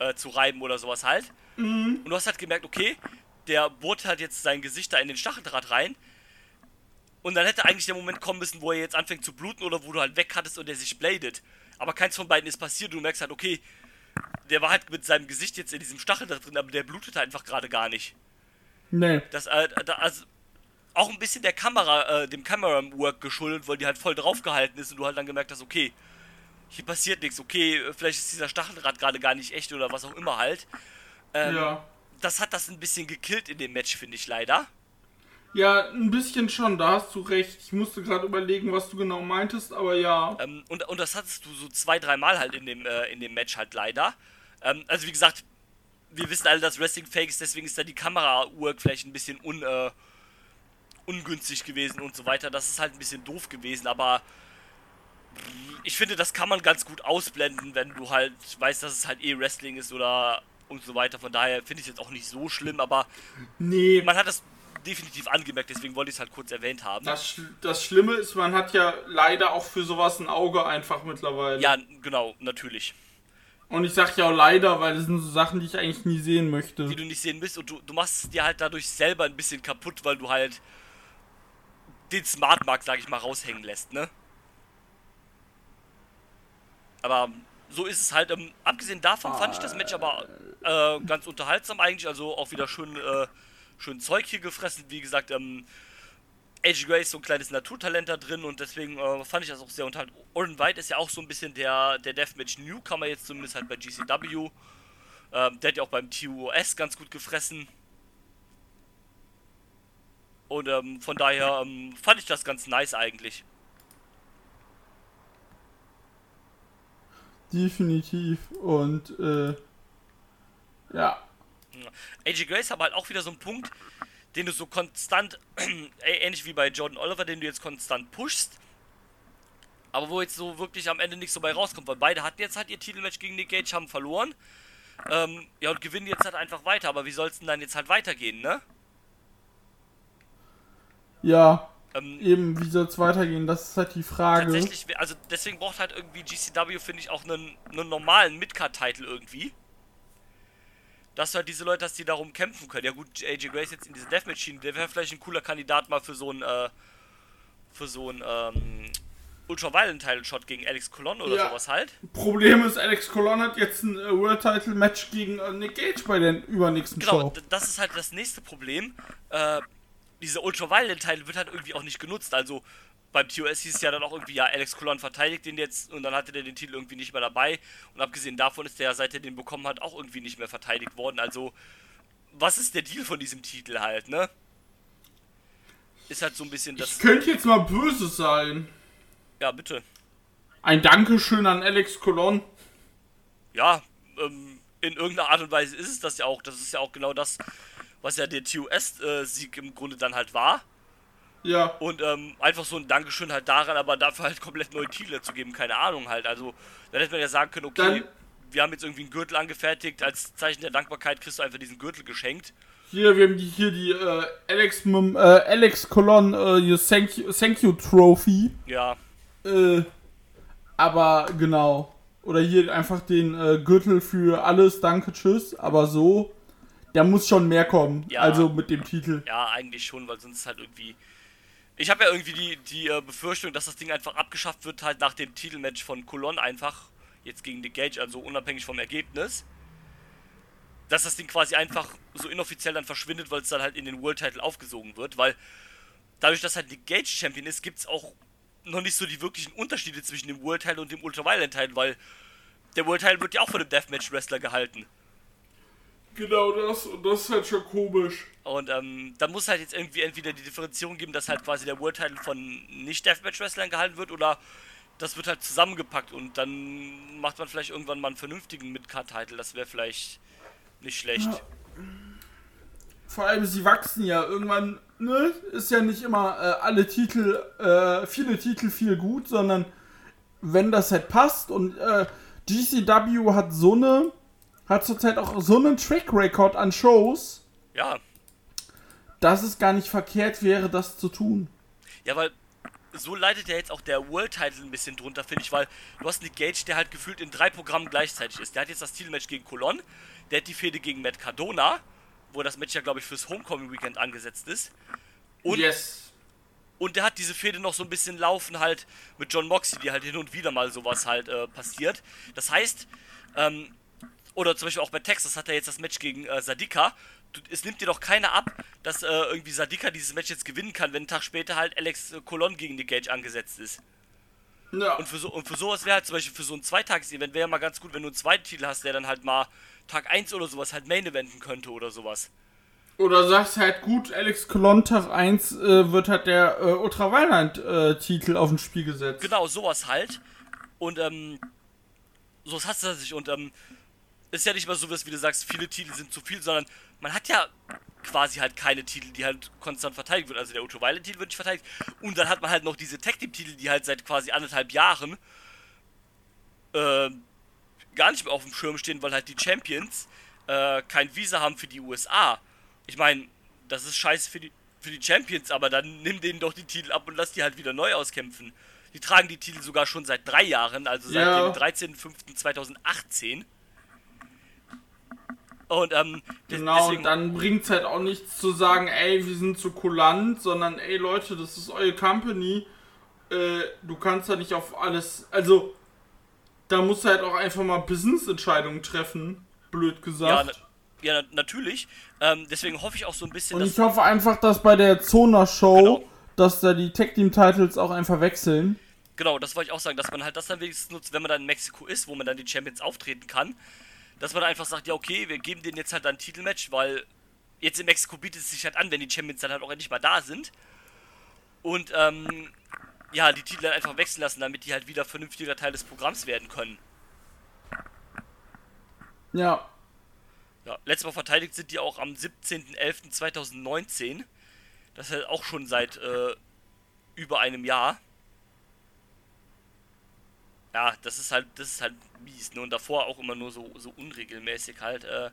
äh, zu reiben oder sowas halt. Und du hast halt gemerkt, okay, der bohrt halt jetzt sein Gesicht da in den Stacheldraht rein. Und dann hätte eigentlich der Moment kommen müssen, wo er jetzt anfängt zu bluten oder wo du halt weg hattest und er sich bladet. aber keins von beiden ist passiert. Du merkst halt, okay, der war halt mit seinem Gesicht jetzt in diesem Stachel da drin, aber der blutet einfach gerade gar nicht. Nee. Das, äh, da, also, auch ein bisschen der Kamera, äh, dem Camera-Work geschuldet, weil die halt voll draufgehalten ist und du halt dann gemerkt hast, okay, hier passiert nichts, okay, vielleicht ist dieser Stachelrad gerade gar nicht echt oder was auch immer halt. Ähm, Ja. Das hat das ein bisschen gekillt in dem Match, finde ich leider. Ja, ein bisschen schon, da hast du recht. Ich musste gerade überlegen, was du genau meintest, aber ja. Ähm, und, und das hattest du so zwei, dreimal halt in dem, äh, in dem Match halt leider. Ähm, also wie gesagt, wir wissen alle, dass Wrestling fake ist, deswegen ist da die Kamera-Work vielleicht ein bisschen un, äh, ungünstig gewesen und so weiter. Das ist halt ein bisschen doof gewesen, aber ich finde, das kann man ganz gut ausblenden, wenn du halt weißt, dass es halt eh Wrestling ist oder und so weiter. Von daher finde ich es jetzt auch nicht so schlimm, aber Nee, man hat das definitiv angemerkt, deswegen wollte ich es halt kurz erwähnt haben. das, das Schlimme ist, man hat ja leider auch für sowas ein Auge einfach mittlerweile. Ja, genau, natürlich. Und ich sag ja auch leider, weil das sind so Sachen, die ich eigentlich nie sehen möchte. die du nicht sehen willst und du, du machst es dir halt dadurch selber ein bisschen kaputt, weil du halt den Smart Mark, sag ich mal, raushängen lässt, ne? Aber so ist es halt. Ähm, abgesehen davon fand ich das Match aber äh, ganz unterhaltsam eigentlich, also auch wieder schön, äh, schön Zeug hier gefressen. Wie gesagt, ähm, AJ Grace so ein kleines Naturtalent da drin und deswegen äh, fand ich das auch sehr unterhaltsam. Oren White ist ja auch so ein bisschen der, der Deathmatch Newcomer jetzt zumindest halt bei GCW. Ähm, der hat ja auch beim TUOS ganz gut gefressen. Und ähm, von daher ähm, fand ich das ganz nice eigentlich. Definitiv. Und, äh, ja. AJ Grace aber halt auch wieder so ein Punkt, den du so konstant, äh, ähnlich wie bei Jordan Oliver, den du jetzt konstant pushst. Aber wo jetzt so wirklich am Ende nichts so bei rauskommt, weil beide hatten jetzt halt ihr Titelmatch gegen Nick Gage, haben verloren. Ähm, ja, und gewinnen jetzt halt einfach weiter. Aber wie soll es denn dann jetzt halt weitergehen, ne? Ja, Ähm, eben, wie soll es weitergehen? Das ist halt die Frage. Tatsächlich, also deswegen braucht halt irgendwie GCW, finde ich, auch einen, einen normalen Midcard-Title irgendwie. Dass du halt diese Leute hast, die darum kämpfen können. Ja gut, AJ Grace jetzt in diese Deathmatch-Schiene, der wäre vielleicht ein cooler Kandidat mal für so ein, äh, für so ein, ähm, Ultraviolent-Title-Shot gegen Alex Colon oder Ja. sowas halt. Problem ist, Alex Colon hat jetzt ein äh, World Title Match gegen äh, Nick Gage bei der übernächsten Genau, Show. das ist halt das nächste Problem. Äh, dieser Ultraviolent-Title wird halt irgendwie auch nicht genutzt. Also beim TOS hieß es ja dann auch irgendwie, ja, Alex Colon verteidigt den jetzt und dann hatte der den Titel irgendwie nicht mehr dabei. Und abgesehen davon ist der, seit er den bekommen hat, auch irgendwie nicht mehr verteidigt worden. Also, was ist der Deal von diesem Titel halt, ne? Ist halt so ein bisschen Ich das. könnte jetzt mal böse sein. Ja, bitte. Ein Dankeschön an Alex Colon. Ja, ähm, in irgendeiner Art und Weise ist es das ja auch. Das ist ja auch genau das, was ja der TOS-Sieg im Grunde dann halt war. Ja, Und ähm, einfach so ein Dankeschön halt daran, aber dafür halt komplett neue Titel zu geben, keine Ahnung halt. Also, dann hätte man ja sagen können, okay, Dann- wir haben jetzt irgendwie einen Gürtel angefertigt, als Zeichen der Dankbarkeit kriegst du einfach diesen Gürtel geschenkt. hier, wir haben die, hier die äh, Alex, äh, Alex Colon äh, hier Thank you, Thank you Trophy. Ja, Äh, aber genau. Oder hier einfach den äh, Gürtel für alles, danke, tschüss. Aber so, da muss schon mehr kommen. Ja. Also mit dem Titel. ja, eigentlich schon, weil sonst halt irgendwie. Ich habe ja irgendwie die, die äh, Befürchtung, dass das Ding einfach abgeschafft wird, halt nach dem Titelmatch von Colon einfach, jetzt gegen Nick Gage, also unabhängig vom Ergebnis. Dass das Ding quasi einfach so inoffiziell dann verschwindet, weil es dann halt in den World Title aufgesogen wird, weil dadurch, dass halt Nick Gage Champion ist, gibt es auch noch nicht so die wirklichen Unterschiede zwischen dem World Title und dem Ultraviolent Title, weil der World Title wird ja auch von dem Deathmatch Wrestler gehalten. Genau das. Und das ist halt schon komisch. Und ähm, da muss halt jetzt irgendwie entweder die Differenzierung geben, dass halt quasi der World Title von nicht Deathmatch Wrestlern gehalten wird oder das wird halt zusammengepackt und dann macht man vielleicht irgendwann mal einen vernünftigen Midcard-Title. Das wäre vielleicht nicht schlecht. Vor allem, sie wachsen ja irgendwann, ne? Ist ja nicht immer äh, alle Titel, äh, viele Titel viel gut, sondern wenn das halt passt und äh, GCW hat so eine, hat zurzeit auch so einen Track Record an Shows, Ja, dass es gar nicht verkehrt wäre, das zu tun. ja, weil so leidet ja jetzt auch der World Title ein bisschen drunter, finde ich, weil du hast Nick Gage, der halt gefühlt in drei Programmen gleichzeitig ist. Der hat jetzt das Titelmatch gegen Colon, der hat die Fehde gegen Matt Cardona, wo das Match ja, glaube ich, fürs Homecoming Weekend angesetzt ist. Und yes. Und der hat diese Fehde noch so ein bisschen laufen halt mit John Moxley, die halt hin und wieder mal sowas halt äh, passiert. Das heißt, ähm, oder zum Beispiel auch bei Texas hat er jetzt das Match gegen äh, Sadika. Du, es nimmt dir doch keiner ab, dass äh, irgendwie Sadika dieses Match jetzt gewinnen kann, wenn einen Tag später halt Alex äh, Colon gegen die Gage angesetzt ist. Ja. Und für, so, und für sowas wäre halt zum Beispiel für so ein Zweitages-Event wäre ja mal ganz gut, wenn du einen zweiten Titel hast, der dann halt mal Tag 1 oder sowas halt Main Eventen könnte oder sowas. Oder sagst halt, gut, Alex Colon Tag 1 äh, wird halt der äh, Ultraviolent-Titel auf ein Spiel gesetzt. Genau, sowas halt. Und, ähm, sowas hast du sich und, ähm, ist ja nicht mal so, dass, wie du sagst, viele Titel sind zu viel, sondern man hat ja quasi halt keine Titel, die halt konstant verteidigt wird. Also der Ultraviolet-Titel wird nicht verteidigt. Und dann hat man halt noch diese Tag Team-Titel, die halt seit quasi anderthalb Jahren äh, gar nicht mehr auf dem Schirm stehen, weil halt die Champions äh, kein Visa haben für die USA. Ich meine, das ist scheiße für die, für die Champions, aber dann nimm denen doch die Titel ab und lass die halt wieder neu auskämpfen. Die tragen die Titel sogar schon seit drei Jahren, also seit Ja. dem 13.05.2018. Und ähm, Genau, deswegen, und dann bringt's halt auch nichts zu sagen, ey, wir sind zu kulant, sondern ey Leute, das ist eure Company. Äh, du kannst da nicht auf alles. Also, da musst du halt auch einfach mal Business-Entscheidungen treffen, blöd ja, gesagt. na, ja, na- natürlich. Ähm, deswegen hoffe ich auch so ein bisschen, und ich hoffe einfach, dass bei der Zona-Show, Genau. dass da die Tag-Team-Titles auch einfach wechseln. Genau, das wollte ich auch sagen, dass man halt das dann wenigstens nutzt, wenn man dann in Mexiko ist, wo man dann die Champions auftreten kann. Dass man einfach sagt, ja okay, wir geben denen jetzt halt ein Titelmatch, weil jetzt in Mexiko bietet es sich halt an, wenn die Champions dann halt auch endlich mal da sind. Und ähm, ja, die Titel dann einfach wechseln lassen, damit die halt wieder vernünftiger Teil des Programms werden können. Ja. Ja, letztes Mal verteidigt sind die auch am 17.11.2019. Das ist halt auch schon seit äh, über einem Jahr. Ja, das ist halt, das ist halt mies, ne? Und davor auch immer nur so, so unregelmäßig halt, äh.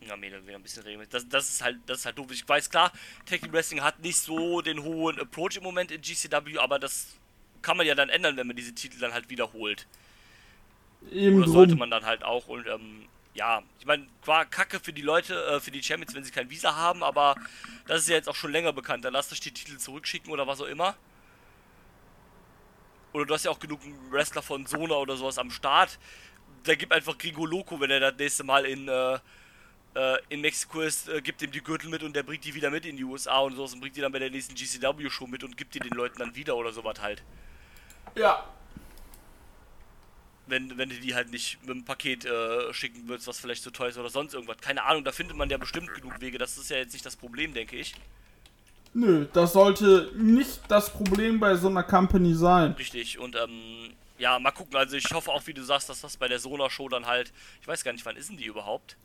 Ja, mir wieder ein bisschen regelmäßig. Das, das ist halt, das ist halt doof. Ich weiß klar, Tag Team Wrestling hat nicht so den hohen Approach im Moment in GCW, aber das kann man ja dann ändern, wenn man diese Titel dann halt wiederholt. Eben Oder sollte man dann halt auch und ähm, ja, ich meine, war kacke für die Leute, äh, für die Champions, wenn sie kein Visa haben, aber das ist ja jetzt auch schon länger bekannt. Dann lasst euch die Titel zurückschicken oder was auch immer. Oder du hast ja auch genug Wrestler von Sona oder sowas am Start. Der gibt einfach Gringo Loco, wenn er das nächste Mal in, äh, äh, in Mexiko ist, äh, gibt ihm die Gürtel mit und der bringt die wieder mit in die USA und sowas und bringt die dann bei der nächsten GCW-Show mit und gibt die den Leuten dann wieder oder sowas halt. Ja. wenn, wenn du die halt nicht mit einem Paket äh, schicken würdest, was vielleicht zu teuer ist oder sonst irgendwas. Keine Ahnung, da findet man ja bestimmt genug Wege. Das ist ja jetzt nicht das Problem, denke ich. Nö, das sollte nicht das Problem bei so einer Company sein. Richtig. Und ähm, ja, mal gucken. Also ich hoffe auch, wie du sagst, dass das bei der Sona-Show dann halt. Ich weiß gar nicht, wann ist denn die überhaupt?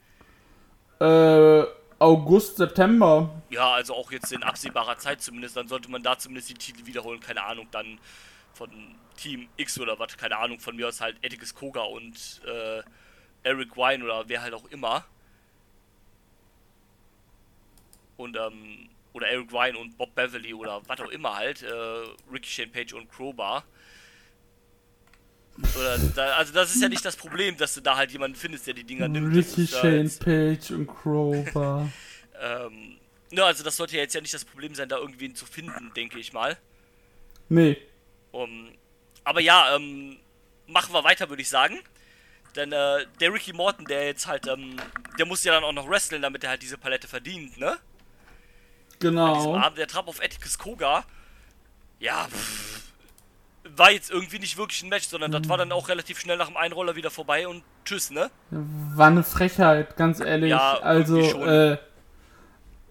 Äh, August, September. Ja, also auch jetzt in absehbarer Zeit zumindest. Dann sollte man da zumindest die Titel wiederholen. Keine Ahnung, dann von Team X oder was. Keine Ahnung, von mir aus halt Atticus Koga und äh, Eric Wine oder wer halt auch immer. Und, ähm, oder Eric Wine und Bob Beverly oder was auch immer halt. Äh, Ricky Shane Page und Crowbar. Oder da, also das ist ja nicht das Problem, dass du da halt jemanden findest, der die Dinger nimmt. Ricky Shane Page und Crowbar. ähm, ne, also das sollte ja jetzt ja nicht das Problem sein, da irgendwen zu finden, denke ich mal. nee. Um, aber ja, ähm, machen wir weiter, würde ich sagen. Denn äh, der Ricky Morton, der jetzt halt, ähm, der muss ja dann auch noch wrestlen, damit er halt diese Palette verdient, ne? Genau. Abend, der Trab auf Atticus Koga. Ja, pff, war jetzt irgendwie nicht wirklich ein Match, sondern das war dann auch relativ schnell nach dem Einroller wieder vorbei und tschüss, ne? War eine Frechheit, ganz ehrlich. Ja, also, äh,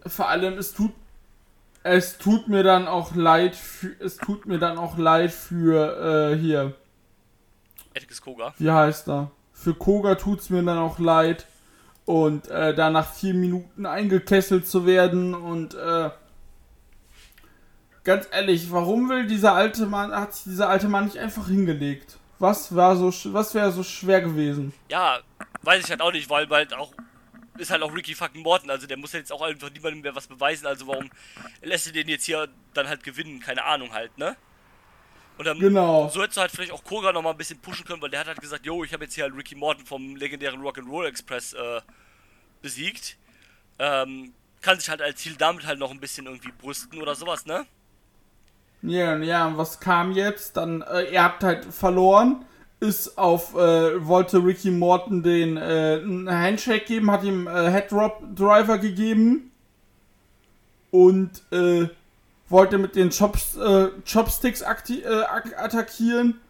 vor allem, es tut, es tut mir dann auch leid, für, es tut mir dann auch leid für, äh, hier, Atticus Koga. wie heißt er? Für Koga tut's mir dann auch leid. Und äh, da nach vier Minuten eingekesselt zu werden und äh, ganz ehrlich, warum will dieser alte Mann, hat sich dieser alte Mann nicht einfach hingelegt? Was war so, was wäre so schwer gewesen? Ja, weiß ich halt auch nicht, weil halt auch ist halt auch Ricky fucking Morton, also der muss jetzt auch einfach niemandem mehr was beweisen, also warum lässt er den jetzt hier dann halt gewinnen? Keine Ahnung halt, ne? Und dann, Genau. so hättest du halt vielleicht auch Koga noch mal ein bisschen pushen können, weil der hat halt gesagt, yo, ich habe jetzt hier halt Ricky Morton vom legendären Rock'n'Roll Express äh, besiegt. Ähm, kann sich halt als Ziel damit halt noch ein bisschen irgendwie brüsten oder sowas, ne? Ja, ja, und was kam jetzt? Dann, äh, er hat halt verloren, ist auf, äh, wollte Ricky Morton den äh, Handshake geben, hat ihm äh, Head Drop Driver gegeben und äh, wollte mit den Chops, äh, Chopsticks äh, attackieren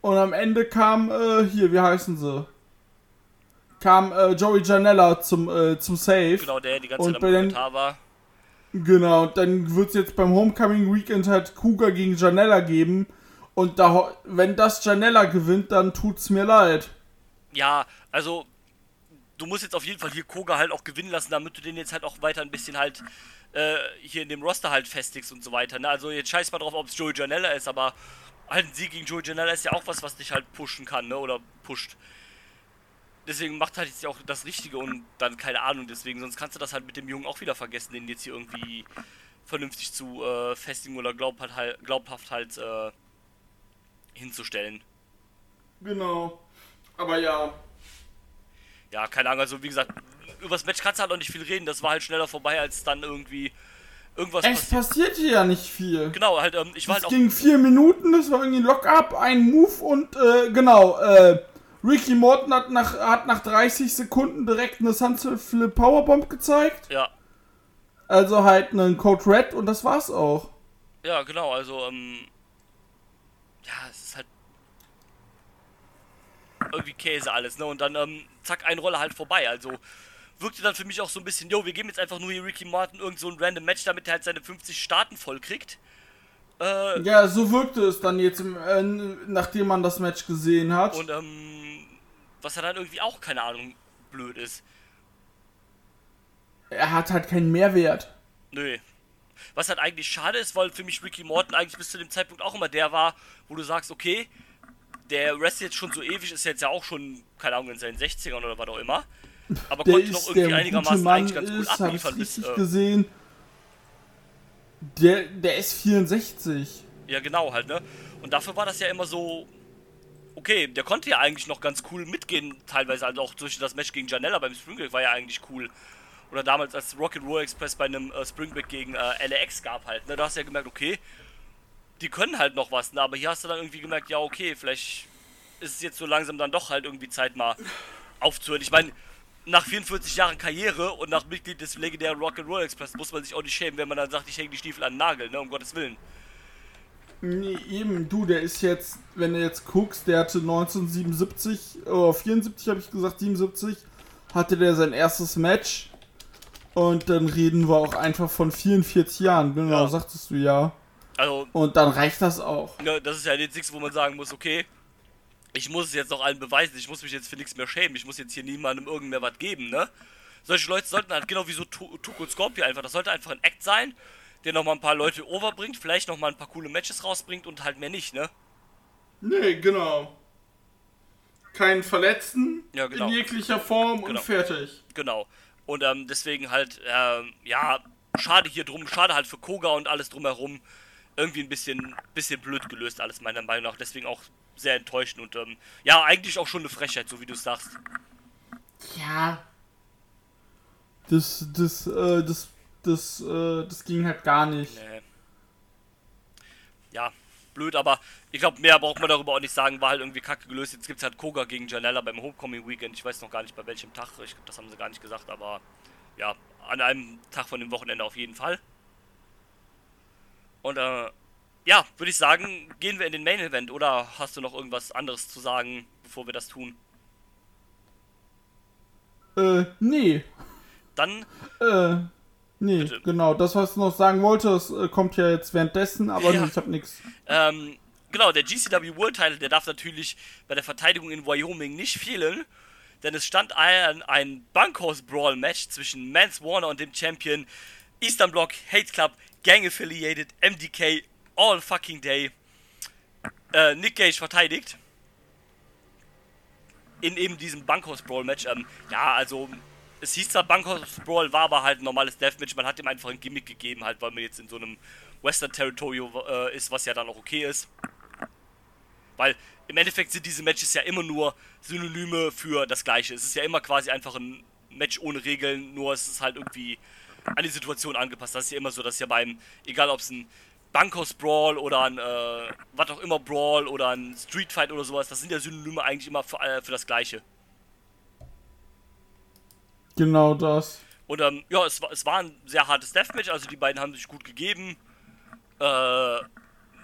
und am Ende kam, äh, hier, wie heißen sie? Kam äh, Joey Janella zum, äh, zum Save. Genau, der die ganze Und Zeit am Kommentar war. Genau, dann wird es jetzt beim Homecoming Weekend halt Kuga gegen Janella geben. Und da, wenn das Janella gewinnt, dann tut's mir leid. Ja, also du musst jetzt auf jeden Fall hier Koga halt auch gewinnen lassen, damit du den jetzt halt auch weiter ein bisschen halt äh, hier in dem Roster halt festigst und so weiter. Ne? Also jetzt scheiß mal drauf, ob es Joey Janella ist, aber halt ein Sieg gegen Joey Janella ist ja auch was, was dich halt pushen kann, ne? Oder pusht. Deswegen macht halt jetzt auch das Richtige und dann keine Ahnung, deswegen, sonst kannst du das halt mit dem Jungen auch wieder vergessen, den jetzt hier irgendwie vernünftig zu äh, festigen oder glaubhaft halt, glaubhaft halt äh, hinzustellen. Genau. Aber ja. Ja, keine Ahnung, also wie gesagt, über das Match kannst du halt auch nicht viel reden, das war halt schneller vorbei, als dann irgendwie irgendwas Es passiert. passierte ja nicht viel. Genau, halt, ähm, ich war Es halt auch. ging vier Minuten, das war irgendwie ein Lock-up, ein Move und äh, genau, äh, Ricky Morton hat nach, hat nach 30 Sekunden direkt eine Sunset Flip Powerbomb gezeigt. Ja, Also halt einen Code Red und das war's auch. ja, genau, also, ähm. Ja, es. Irgendwie Käse alles, ne? Und dann, ähm, zack, ein Roller halt vorbei. Also, wirkte dann für mich auch so ein bisschen, yo, wir geben jetzt einfach nur hier Ricky Martin irgend so ein random Match, damit er halt seine 50 Starten voll kriegt. Äh, Ja, so wirkte es dann jetzt, im, äh, nachdem man das Match gesehen hat. und, ähm. Was ja dann irgendwie auch, keine Ahnung, blöd ist. er hat halt keinen Mehrwert. Nö. Was halt eigentlich schade ist, weil für mich Ricky Morton eigentlich bis zu dem Zeitpunkt auch immer der war, wo du sagst, okay, der Rest jetzt schon so ewig ist jetzt ja auch schon, keine Ahnung, in seinen 60ern oder was auch immer. Aber Der konnte noch ist, irgendwie der gute einigermaßen Mann eigentlich ganz gut ist, ich abliefern bis. Äh, gesehen. Der, der ist 64. ja, genau halt, ne? Und dafür war das ja immer so. Okay, der konnte ja eigentlich noch ganz cool mitgehen, teilweise also auch durch das Match gegen Janella beim Spring Break war ja eigentlich cool. Oder damals als Rocket Roll Express bei einem äh, Spring Break gegen äh, LAX gab halt, ne? Da hast du ja gemerkt, okay, die können halt noch was, ne? Aber hier hast du dann irgendwie gemerkt, ja, okay, vielleicht ist es jetzt so langsam dann doch halt irgendwie Zeit mal aufzuhören. Ich meine, nach 44 Jahren Karriere und nach Mitglied des legendären Rocket Roll Express muss man sich auch nicht schämen, wenn man dann sagt, ich hänge die Stiefel an den Nagel, ne? Um Gottes Willen. Nee, eben, du, der ist jetzt, wenn du jetzt guckst, der hatte 1977, oh, 74 habe ich gesagt, 77, hatte der sein erstes Match. Und dann reden wir auch einfach von 44 Jahren, genau, Ja. sagtest du ja. Also, Und dann reicht das auch. ne, das ist ja jetzt nichts, wo man sagen muss, okay, ich muss es jetzt noch allen beweisen, ich muss mich jetzt für nichts mehr schämen, ich muss jetzt hier niemandem irgend mehr was geben, ne? Solche Leute sollten halt genau wie so Tu- Tuco und Scorpio einfach, das sollte einfach ein Act sein, der nochmal ein paar Leute overbringt, vielleicht nochmal ein paar coole Matches rausbringt und halt mehr nicht, ne? Nee, genau. Keinen Verletzten Ja, genau. in jeglicher Form Genau. und fertig. Genau. Und ähm, deswegen halt, ähm, ja, schade hier drum, schade halt für Koga und alles drumherum. Irgendwie ein bisschen, bisschen blöd gelöst, alles meiner Meinung nach. Deswegen auch sehr enttäuschend und ähm, ja, eigentlich auch schon eine Frechheit, so wie du es sagst. Ja. Das, das, äh, das, das, äh, das ging halt gar nicht. Nee. Ja, blöd, aber ich glaube, mehr braucht man darüber auch nicht sagen, war halt irgendwie kacke gelöst. Jetzt gibt's halt Koga gegen Janella beim Homecoming Weekend. Ich weiß noch gar nicht bei welchem Tag, ich glaube, das haben sie gar nicht gesagt, aber ja, an einem Tag von dem Wochenende auf jeden Fall. Und äh, ja, würde ich sagen, gehen wir in den Main Event oder hast du noch irgendwas anderes zu sagen, bevor wir das tun? Äh, nee. Dann, Äh, nee, Bitte. genau. Das, was du noch sagen wolltest, äh, kommt ja jetzt währenddessen, aber Ja. ich hab nix. ähm, genau, der GCW World Title, der darf natürlich bei der Verteidigung in Wyoming nicht fehlen, denn es stand ein, ein Bunkhouse Brawl Match zwischen Mance Warner und dem Champion Eastern Block Hate Club Gang Affiliated MDK All Fucking Day. Äh, Nick Gage verteidigt. In eben diesem Bunkhouse Brawl Match. Ähm, ja, also es hieß zwar Bunkhouse Brawl, war aber halt ein normales Deathmatch. Man hat ihm einfach ein Gimmick gegeben, halt, weil man jetzt in so einem Western Territory äh, ist, was ja dann auch okay ist. Weil im Endeffekt sind diese Matches ja immer nur Synonyme für das Gleiche. Es ist ja immer quasi einfach ein Match ohne Regeln, nur es ist halt irgendwie an die Situation angepasst. Das ist ja immer so, dass ja beim, egal ob es ein Bankhaus Brawl oder ein, äh, was auch immer Brawl oder ein Street Fight oder sowas, das sind ja Synonyme eigentlich immer für, äh, für das Gleiche. Genau das. Und ähm, ja, es war, es war ein sehr hartes Deathmatch, also die beiden haben sich gut gegeben. Äh,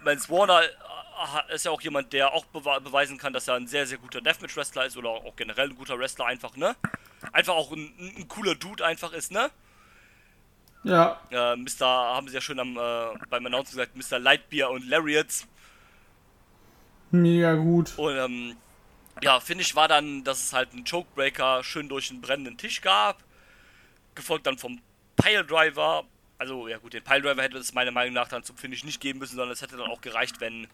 Mans Warner äh, ist ja auch jemand, der auch bewe beweisen kann, dass er ein sehr, sehr guter Deathmatch-Wrestler ist oder auch generell ein guter Wrestler einfach, ne? Einfach auch ein, ein cooler Dude einfach ist, ne? Ja. Äh, Mr. haben sie ja schon am, äh, beim Announce gesagt, Mr. Lightbeer und Lariats. Mega gut. Und ähm, ja, Finish war dann, dass es halt einen Chokebreaker schön durch einen brennenden Tisch gab. Gefolgt dann vom Piledriver. Also, ja gut, den Piledriver hätte es meiner Meinung nach dann zum Finish nicht geben müssen, sondern es hätte dann auch gereicht, wenn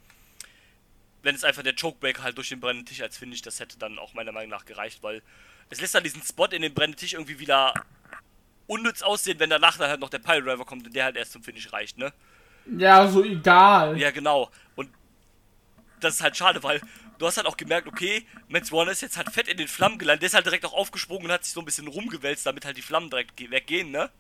wenn es einfach der Chokebreaker halt durch den brennenden Tisch als Finish, das hätte dann auch meiner Meinung nach gereicht, weil es lässt dann diesen Spot in den brennenden Tisch irgendwie wieder unnütz aussehen, wenn danach dann halt noch der Piledriver kommt und der halt erst zum Finish reicht, ne? Ja, so egal. Ja, genau. Und das ist halt schade, weil du hast halt auch gemerkt, okay, Mans Warner ist jetzt halt fett in den Flammen gelandet. Der ist halt direkt auch aufgesprungen und hat sich so ein bisschen rumgewälzt, damit halt die Flammen direkt ge- weggehen, ne?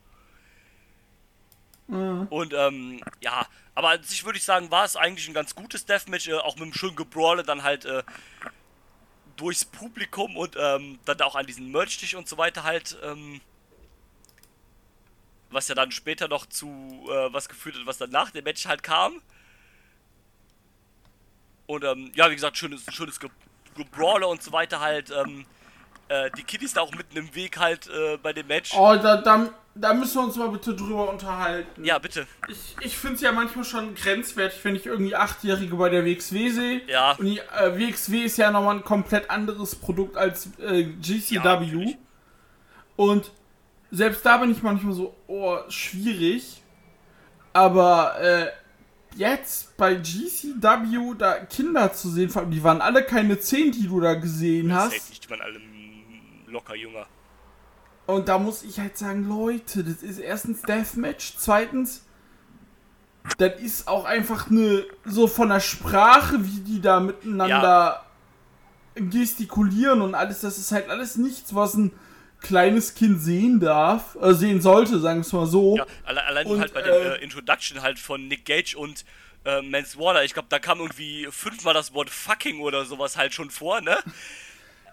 Und, ähm, ja, aber an sich würde ich sagen, war es eigentlich ein ganz gutes Deathmatch, äh, auch mit einem schönen Gebrawle dann halt, äh, durchs Publikum und, ähm, dann auch an diesen Merch-Tisch und so weiter halt, ähm, was ja dann später noch zu, äh, was geführt hat, was dann nach dem Match halt kam. Und ähm, ja, wie gesagt, schönes, schönes Ge Gebrawler und so weiter halt. Ähm, äh, die Kiddies da auch mitten im Weg halt äh, bei dem Match. Oh, da, da, da müssen wir uns mal bitte drüber unterhalten. Ja, bitte. Ich, ich finde es ja manchmal schon grenzwertig, wenn ich irgendwie Achtjährige bei der WXW sehe. Ja. Und die äh, WXW ist ja nochmal ein komplett anderes Produkt als äh, GCW. Ja, und selbst da bin ich manchmal so, oh, schwierig. Aber äh, jetzt bei GCW da Kinder zu sehen, vor allem, die waren alle keine 10, die du da gesehen Das hast. nicht, die waren alle locker jünger. Und da muss ich halt sagen, Leute, das ist erstens Deathmatch, zweitens, das ist auch einfach eine, so von der Sprache, wie die da miteinander gestikulieren und alles, das ist halt alles nichts, was ein kleines Kind sehen darf, äh, sehen sollte, sagen wir es mal so. Ja, alle, allein Und, halt bei äh, dem äh, Introduction halt von Nick Gage und äh, Mans Waller. Ich glaube, da kam irgendwie fünfmal das Wort fucking oder sowas halt schon vor, ne?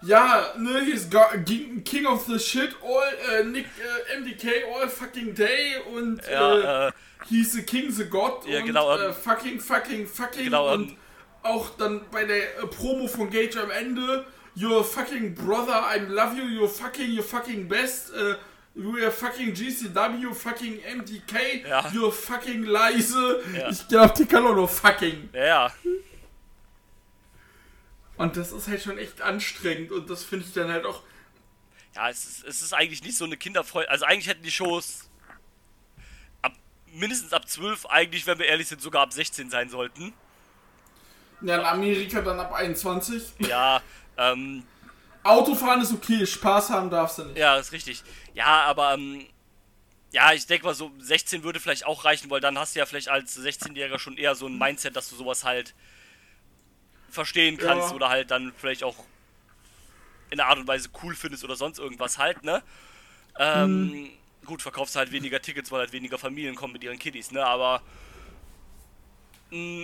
Ja, ne, he's got, King of the Shit, all, äh, Nick, äh, MDK, all fucking day und, äh, Ja, äh, he's the King, the God Ja, und genau, äh, ähm, fucking, fucking, fucking genau, und ähm, auch dann bei der äh, Promo von Gage am Ende, you're fucking brother, I love you, you're fucking, you're fucking best, äh, you're fucking GCW, fucking MDK, Ja. you're fucking leise. Ja. Ich glaube, die kann auch nur fucking. ja, ja. Und das ist halt schon echt anstrengend und das finde ich dann halt auch Ja, es ist, es ist eigentlich nicht so eine Kinderfreude. Also eigentlich hätten die Shows ab mindestens ab 12, eigentlich, wenn wir ehrlich sind, sogar ab 16 sein sollten. Ja, in Amerika dann ab 21. Ja, ähm, Autofahren ist okay, Spaß haben darfst du nicht. ja, ist richtig. Ja, aber ähm, ja, ich denke mal so 16 würde vielleicht auch reichen, weil dann hast du ja vielleicht als 16-Jähriger schon eher so ein Mindset, dass du sowas halt verstehen kannst Ja. oder halt dann vielleicht auch in einer Art und Weise cool findest oder sonst irgendwas halt, ne? Ähm, gut, verkaufst halt weniger Tickets, weil halt weniger Familien kommen mit ihren Kiddies, ne? Aber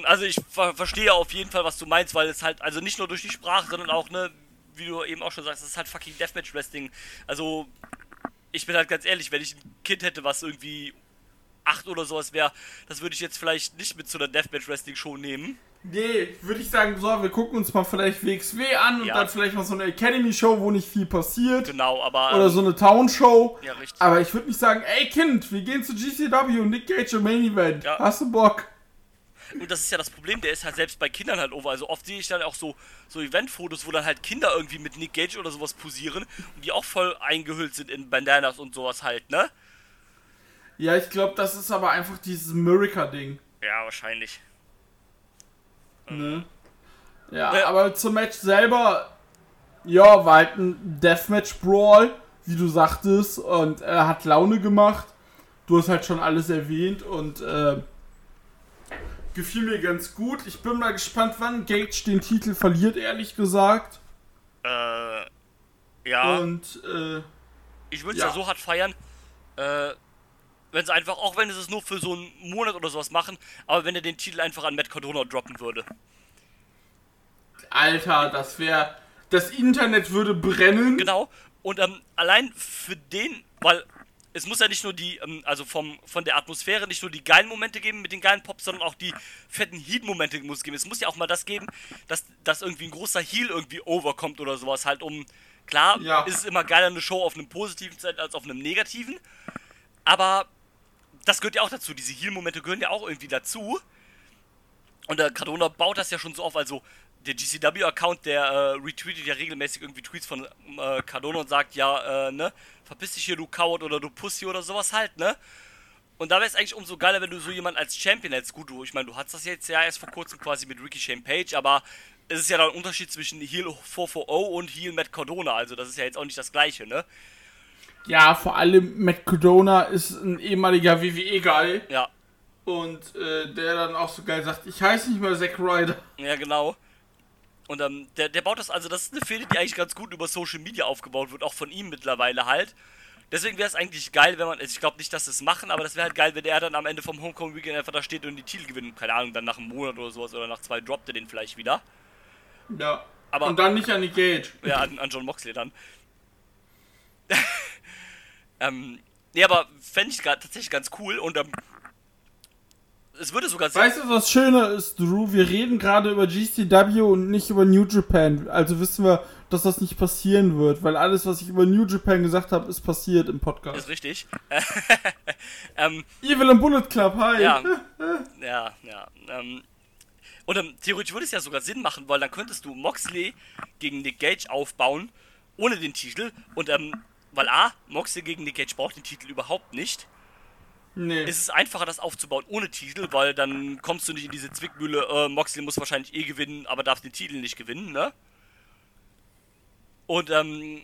also ich ver verstehe auf jeden Fall, was du meinst, weil es halt, also nicht nur durch die Sprache, sondern auch, ne, wie du eben auch schon sagst, es ist halt fucking Deathmatch Wrestling. Also, ich bin halt ganz ehrlich, wenn ich ein Kind hätte, was irgendwie acht oder sowas wäre, das würde ich jetzt vielleicht nicht mit zu einer Deathmatch Wrestling Show nehmen. Nee, würde ich sagen, so, wir gucken uns mal vielleicht WXW an und Ja. dann vielleicht mal so eine Academy-Show, wo nicht viel passiert. Genau, aber. Oder ähm, so eine Town-Show. Ja, richtig. Aber ich würde nicht sagen, ey Kind, wir gehen zu GCW und Nick Gage im Main Event. Ja. Hast du Bock? Und das ist ja das Problem, der ist halt selbst bei Kindern halt over. Also oft sehe ich dann auch so, so Eventfotos, wo dann halt Kinder irgendwie mit Nick Gage oder sowas posieren und die auch voll eingehüllt sind in Bandanas und sowas halt, ne? Ja, ich glaube, das ist aber einfach dieses Miracle-Ding. Ja, wahrscheinlich. Ne? Ja, Ja. aber zum Match selber, ja, war halt ein Deathmatch-Brawl, wie du sagtest, und er hat Laune gemacht. Du hast halt schon alles erwähnt und äh, gefiel mir ganz gut. Ich bin mal gespannt, wann Gage den Titel verliert, ehrlich gesagt. Äh, ja. Und äh, ich würde es ja. ja. so hart feiern. Äh, Wenn sie einfach, auch wenn sie es nur für so einen Monat oder sowas machen, aber wenn er den Titel einfach an Matt Cardona droppen würde. Alter, das wäre. Das Internet würde brennen. Genau. Und ähm, allein für den, weil es muss ja nicht nur die, ähm, also vom, von der Atmosphäre nicht nur die geilen Momente geben mit den geilen Pops, sondern auch die fetten Heat-Momente muss es geben. Es muss ja auch mal das geben, dass, dass irgendwie ein großer Heal irgendwie overkommt oder sowas halt um. Klar, Ja. ist es immer geiler eine Show auf einem positiven Zeit als auf einem negativen. Aber das gehört ja auch dazu. Diese Heal-Momente gehören ja auch irgendwie dazu. Und der Cardona baut das ja schon so auf. Also der GCW-Account, der äh, retweetet ja regelmäßig irgendwie Tweets von äh, Cardona und sagt, ja, äh, ne, verpiss dich hier, du Coward oder du Pussy oder sowas halt, ne? Und da wäre es eigentlich umso geiler, wenn du so jemanden als Champion hättest. Gut, du, ich meine, du hattest das jetzt ja erst vor kurzem quasi mit Ricky Shane Page, aber es ist ja da ein Unterschied zwischen Heel 440 und Heel Matt Cardona. Also das ist ja jetzt auch nicht das gleiche, ne? Ja, vor allem Matt Cardona ist ein ehemaliger WWE-Guy. Ja, Und äh, der dann auch so geil sagt, ich heiße nicht mehr Zack Ryder. Ja, genau. Und ähm, der, der baut das, also das ist eine Fehde, die eigentlich ganz gut über Social Media aufgebaut wird, auch von ihm mittlerweile halt. Deswegen wäre es eigentlich geil, wenn man, also ich glaube nicht, dass sie es machen, aber das wäre halt geil, wenn er dann am Ende vom Homecoming Weekend einfach da steht und die Titel gewinnt. Keine Ahnung, dann nach einem Monat oder sowas oder nach zwei droppt er den vielleicht wieder. Ja. Aber- Und dann nicht an die Gage. Ja, an, an John Moxley dann. ähm, nee, aber fände ich tatsächlich ganz cool und ähm, es würde sogar sehr. Weißt du, was Schöne ist, Drew? Wir reden gerade über GCW und nicht über New Japan. Also wissen wir, dass das nicht passieren wird, weil alles, was ich über New Japan gesagt habe, ist passiert im Podcast. Ist richtig. ähm, Evil und Bullet Club, hi. Ja. ja, ja. Ähm, und ähm, theoretisch würde es ja sogar Sinn machen, weil dann könntest du Moxley gegen Nick Gage aufbauen, ohne den Titel. Und ähm, weil A, Moxley gegen Nick Gage braucht den Titel überhaupt nicht. Nee. Es ist einfacher, das aufzubauen ohne Titel, weil dann kommst du nicht in diese Zwickmühle, äh, Moxley muss wahrscheinlich eh gewinnen, aber darf den Titel nicht gewinnen, ne? Und ähm,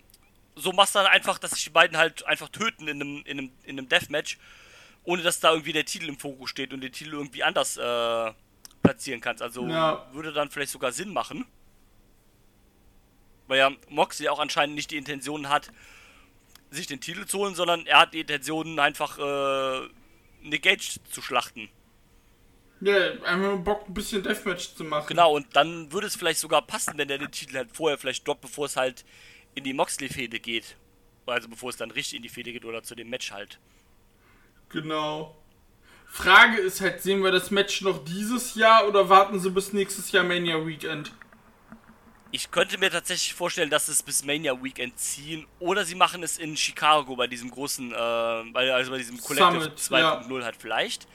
so machst du dann einfach, dass sich die beiden halt einfach töten in einem, in einem, in einem Deathmatch, ohne dass da irgendwie der Titel im Fokus steht und den Titel irgendwie anders äh, platzieren kannst. Also Ja. würde dann vielleicht sogar Sinn machen. Weil ja Moxley auch anscheinend nicht die Intention hat, sich den Titel zu holen, sondern er hat die Intention, einfach äh, Nick Gage zu schlachten. Ja, einfach Bock, ein bisschen Deathmatch zu machen. Genau, und dann würde es vielleicht sogar passen, wenn er den Titel halt vorher vielleicht droppt, bevor es halt in die Moxley-Fehde geht. Also bevor es dann richtig in die Fehde geht oder zu dem Match halt. Genau. Frage ist halt, sehen wir das Match noch dieses Jahr oder warten sie bis nächstes Jahr Mania Weekend? Ich könnte mir tatsächlich vorstellen, dass es bis Mania Weekend ziehen oder sie machen es in Chicago bei diesem großen, äh, also bei diesem Collective Summit, 2.0 halt vielleicht.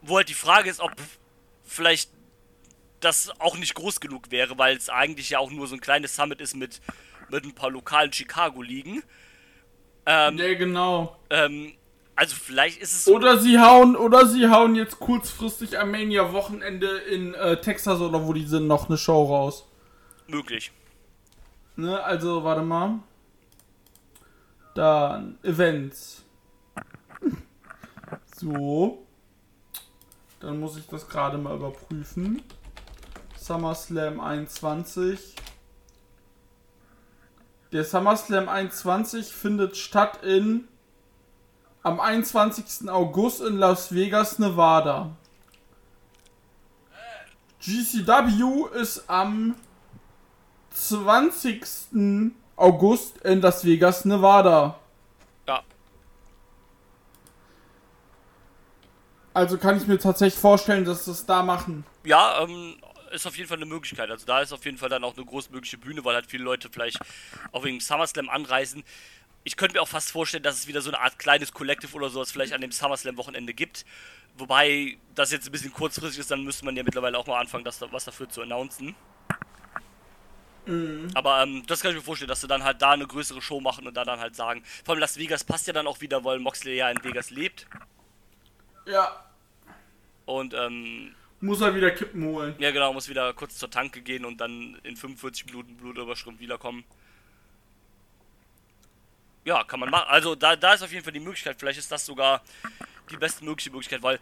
Wo halt die Frage ist, ob vielleicht das auch nicht groß genug wäre, weil es eigentlich ja auch nur so ein kleines Summit ist mit, mit ein paar lokalen Chicago-Ligen. Ähm, Ja, genau. ähm, also vielleicht ist es Oder sie hauen, oder sie hauen jetzt kurzfristig am Mania Wochenende in äh, Texas oder wo die sind noch eine Show raus. möglich. Ne, also warte mal. Dann Events. So. Dann muss ich das gerade mal überprüfen. SummerSlam 21. Der SummerSlam 21 findet statt in am 21. August in Las Vegas, Nevada. GCW ist am 20. August in Las Vegas, Nevada. Ja. Also kann ich mir tatsächlich vorstellen, dass sie das da machen. Ja, ähm, ist auf jeden Fall eine Möglichkeit. Also da ist auf jeden Fall dann auch eine großmögliche Bühne, weil halt viele Leute vielleicht auch wegen SummerSlam anreisen. Ich könnte mir auch fast vorstellen, dass es wieder so eine Art kleines Collective oder sowas vielleicht an dem SummerSlam-Wochenende gibt. Wobei das jetzt ein bisschen kurzfristig ist, dann müsste man ja mittlerweile auch mal anfangen, das, da- was dafür zu announcen. Aber ähm, das kann ich mir vorstellen, dass sie dann halt da eine größere Show machen und da dann halt sagen. Vor allem Las Vegas passt ja dann auch wieder, weil Moxley ja in Vegas lebt. Ja. Und ähm, Muss er wieder Kippen holen. Ja, genau, muss wieder kurz zur Tanke gehen und dann in 45 Minuten Blutüberschrift wiederkommen. Ja, kann man machen. Also da, da ist auf jeden Fall die Möglichkeit. Vielleicht ist das sogar die beste mögliche Möglichkeit, weil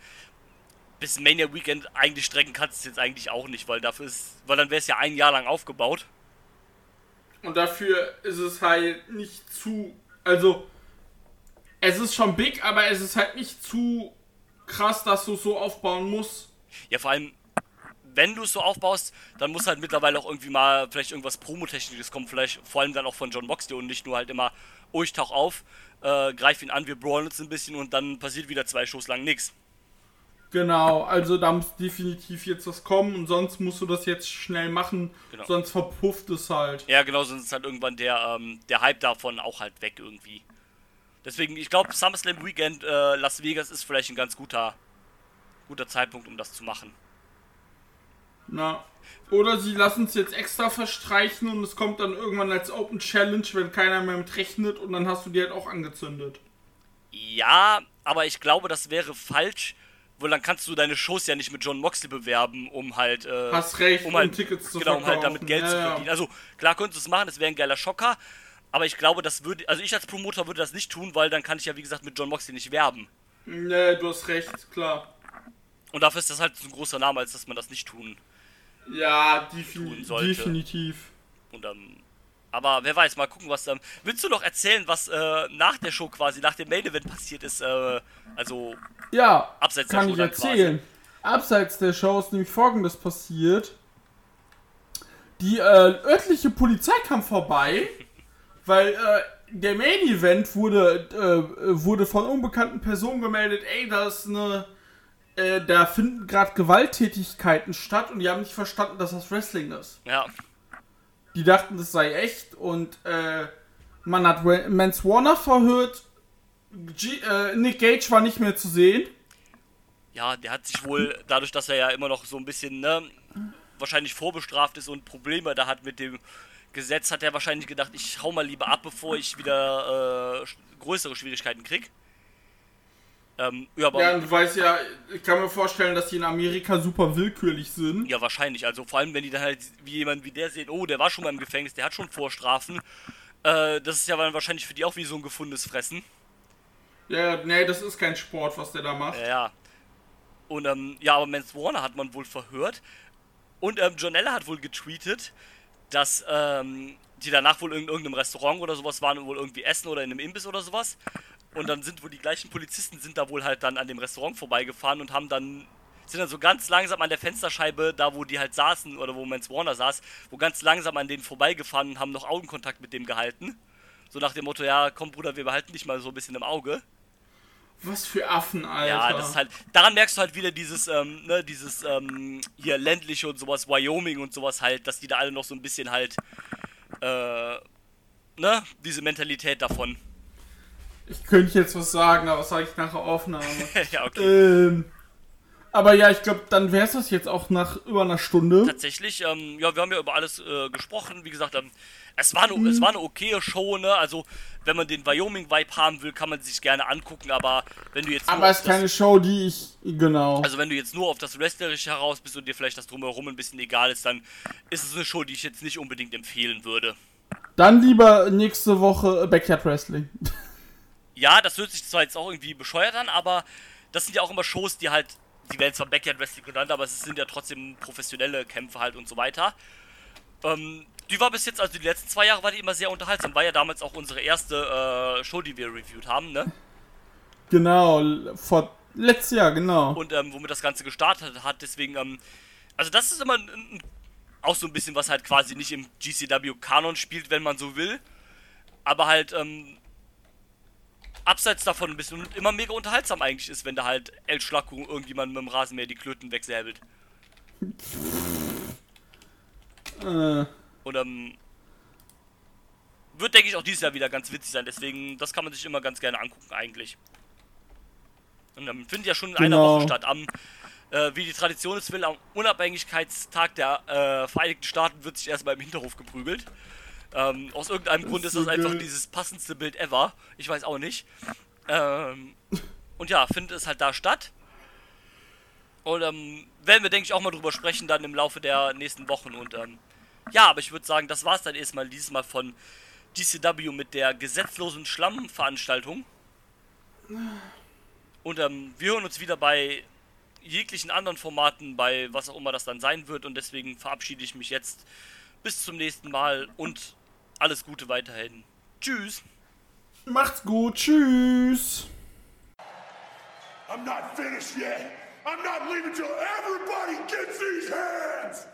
bis Mania Weekend eigentlich strecken kannst du es jetzt eigentlich auch nicht, weil dafür ist, weil dann wäre es ja ein Jahr lang aufgebaut. Und dafür ist es halt nicht zu. Also, es ist schon big, aber es ist halt nicht zu krass, dass du es so aufbauen musst. Ja, vor allem, wenn du es so aufbaust, dann muss halt mittlerweile auch irgendwie mal vielleicht irgendwas Promotechnisches kommen, vielleicht vor allem dann auch von John Moxley und nicht nur halt immer, oh, ich tauch auf, äh, greif ihn an, wir brawlen uns ein bisschen und dann passiert wieder zwei Shows lang nichts. Genau, also da muss definitiv jetzt was kommen und sonst musst du das jetzt schnell machen, Genau. sonst verpufft es halt. Ja, genau, sonst ist halt irgendwann der, ähm, der Hype davon auch halt weg irgendwie. Deswegen, ich glaube, SummerSlam Weekend äh, Las Vegas ist vielleicht ein ganz guter, guter Zeitpunkt, um das zu machen. Na. Oder sie lassen es jetzt extra verstreichen und es kommt dann irgendwann als Open Challenge, wenn keiner mehr mit rechnet und dann hast du die halt auch angezündet. Ja, aber ich glaube, das wäre falsch, weil dann kannst du deine Shows ja nicht mit John Moxley bewerben, um halt, äh, Hast recht, um um halt, Tickets zu genau, um halt damit Geld Ja, zu ja. verdienen. Also klar könntest du es machen, das wäre ein geiler Schocker, aber ich glaube, das würde, also ich als Promoter würde das nicht tun, weil dann kann ich ja wie gesagt mit John Moxley nicht werben. Nee, du hast recht, klar. Und dafür ist das halt so ein großer Name, als dass man das nicht tun. Ja, defini definitiv. Und ähm, aber wer weiß, mal gucken, was ähm, willst du noch erzählen, was äh, nach der Show quasi, nach dem Main Event passiert ist, äh, also Ja, Abseits der kann Show ich dann erzählen. Abseits der Show ist nämlich folgendes passiert. Die äh, örtliche Polizei kam vorbei, weil äh, der Main Event wurde, äh, wurde von unbekannten Personen gemeldet, ey, da ist eine, äh, da finden gerade Gewalttätigkeiten statt und die haben nicht verstanden, dass das Wrestling ist. ja, Die dachten, das sei echt und äh, man hat Mance Warner verhört. G äh, Nick Gage war nicht mehr zu sehen. ja, der hat sich wohl dadurch, dass er ja immer noch so ein bisschen ne, wahrscheinlich vorbestraft ist und Probleme da hat mit dem Gesetz, hat er wahrscheinlich gedacht, ich hau mal lieber ab, bevor ich wieder äh, größere Schwierigkeiten krieg. Ähm, ja, aber Ja, und du weißt ja, ich kann mir vorstellen, dass die in Amerika super willkürlich sind. Ja, wahrscheinlich. Also vor allem, wenn die dann halt wie jemand wie der sehen, oh, der war schon mal im Gefängnis, der hat schon Vorstrafen. Äh, das ist ja dann wahrscheinlich für die auch wie so ein gefundenes Fressen. Ja, nee, das ist kein Sport, was der da macht. Ja, ja. Und ähm, ja, aber Mance Warner hat man wohl verhört. Und ähm, Jonella hat wohl getweetet, dass ähm, die danach wohl in irgendeinem Restaurant oder sowas waren und wohl irgendwie essen oder in einem Imbiss oder sowas. Und dann sind wohl die gleichen Polizisten sind da wohl halt dann an dem Restaurant vorbeigefahren und haben dann sind dann so ganz langsam an der Fensterscheibe, da wo die halt saßen oder wo Mance Warner saß, wo ganz langsam an denen vorbeigefahren und haben noch Augenkontakt mit dem gehalten. So nach dem Motto, ja, komm Bruder, wir behalten dich mal so ein bisschen im Auge. Was für Affen, Alter. Ja, das ist halt. Daran merkst du halt wieder dieses, ähm, ne, dieses, ähm, hier ländliche und sowas, Wyoming und sowas halt, dass die da alle noch so ein bisschen halt, äh, ne, diese Mentalität davon. Ich könnte jetzt was sagen, aber das sage ich nach der Aufnahme. ja, okay. ähm, aber ja, ich glaube, dann wäre es das jetzt auch nach über einer Stunde. Tatsächlich, ähm, ja, wir haben ja über alles äh, gesprochen. Wie gesagt, ähm, es war eine, es war eine okaye Show, ne? Also, wenn man den Wyoming-Vibe haben will, kann man sich gerne angucken, aber wenn du jetzt Aber es ist das- keine Show, die ich. Genau. Also wenn du jetzt nur auf das Wrestlerische heraus bist und dir vielleicht das drumherum ein bisschen egal ist, dann ist es eine Show, die ich jetzt nicht unbedingt empfehlen würde. Dann lieber nächste Woche Backyard Wrestling. Ja, das hört sich zwar jetzt auch irgendwie bescheuert an, aber das sind ja auch immer Shows, die halt, die werden zwar Backyard Wrestling genannt, aber es sind ja trotzdem professionelle Kämpfe halt und so weiter. Ähm, die war bis jetzt, also die letzten zwei Jahre war die immer sehr unterhaltsam. War ja damals auch unsere erste äh, Show, die wir reviewed haben, ne? Genau, vor letztes Jahr, genau. und ähm, womit das Ganze gestartet hat. Deswegen, ähm, also das ist immer ein, ein, auch so ein bisschen, was halt quasi nicht im GCW-Kanon spielt, wenn man so will. Aber halt, ähm, abseits davon ein bisschen und immer mega unterhaltsam eigentlich ist, wenn da halt El Schlacko irgendjemand mit dem Rasenmäher die Klöten wegsäbelt. Äh, Und ähm, wird, denke ich, auch dieses Jahr wieder ganz witzig sein. Deswegen, das kann man sich immer ganz gerne angucken eigentlich. Und ähm, findet ja schon in einer Genau. Woche statt. Am, äh, wie die Tradition es will, am Unabhängigkeitstag der äh, Vereinigten Staaten wird sich erstmal im Hinterhof geprügelt. Ähm, aus irgendeinem Grund ist so das einfach dieses passendste Bild ever. Ich weiß auch nicht. Ähm, und ja, findet es halt da statt. Und ähm, werden wir, denke ich, auch mal drüber sprechen, dann im Laufe der nächsten Wochen. Und ähm, ja, aber ich würde sagen, das war es dann erstmal dieses Mal von GCW mit der gesetzlosen Schlammveranstaltung. Und ähm, wir hören uns wieder bei jeglichen anderen Formaten, bei was auch immer das dann sein wird. Und deswegen verabschiede ich mich jetzt. Bis zum nächsten Mal und alles Gute weiterhin. Tschüss. Macht's gut. Tschüss. I'm not finished yet. I'm not leaving till everybody gets these hands.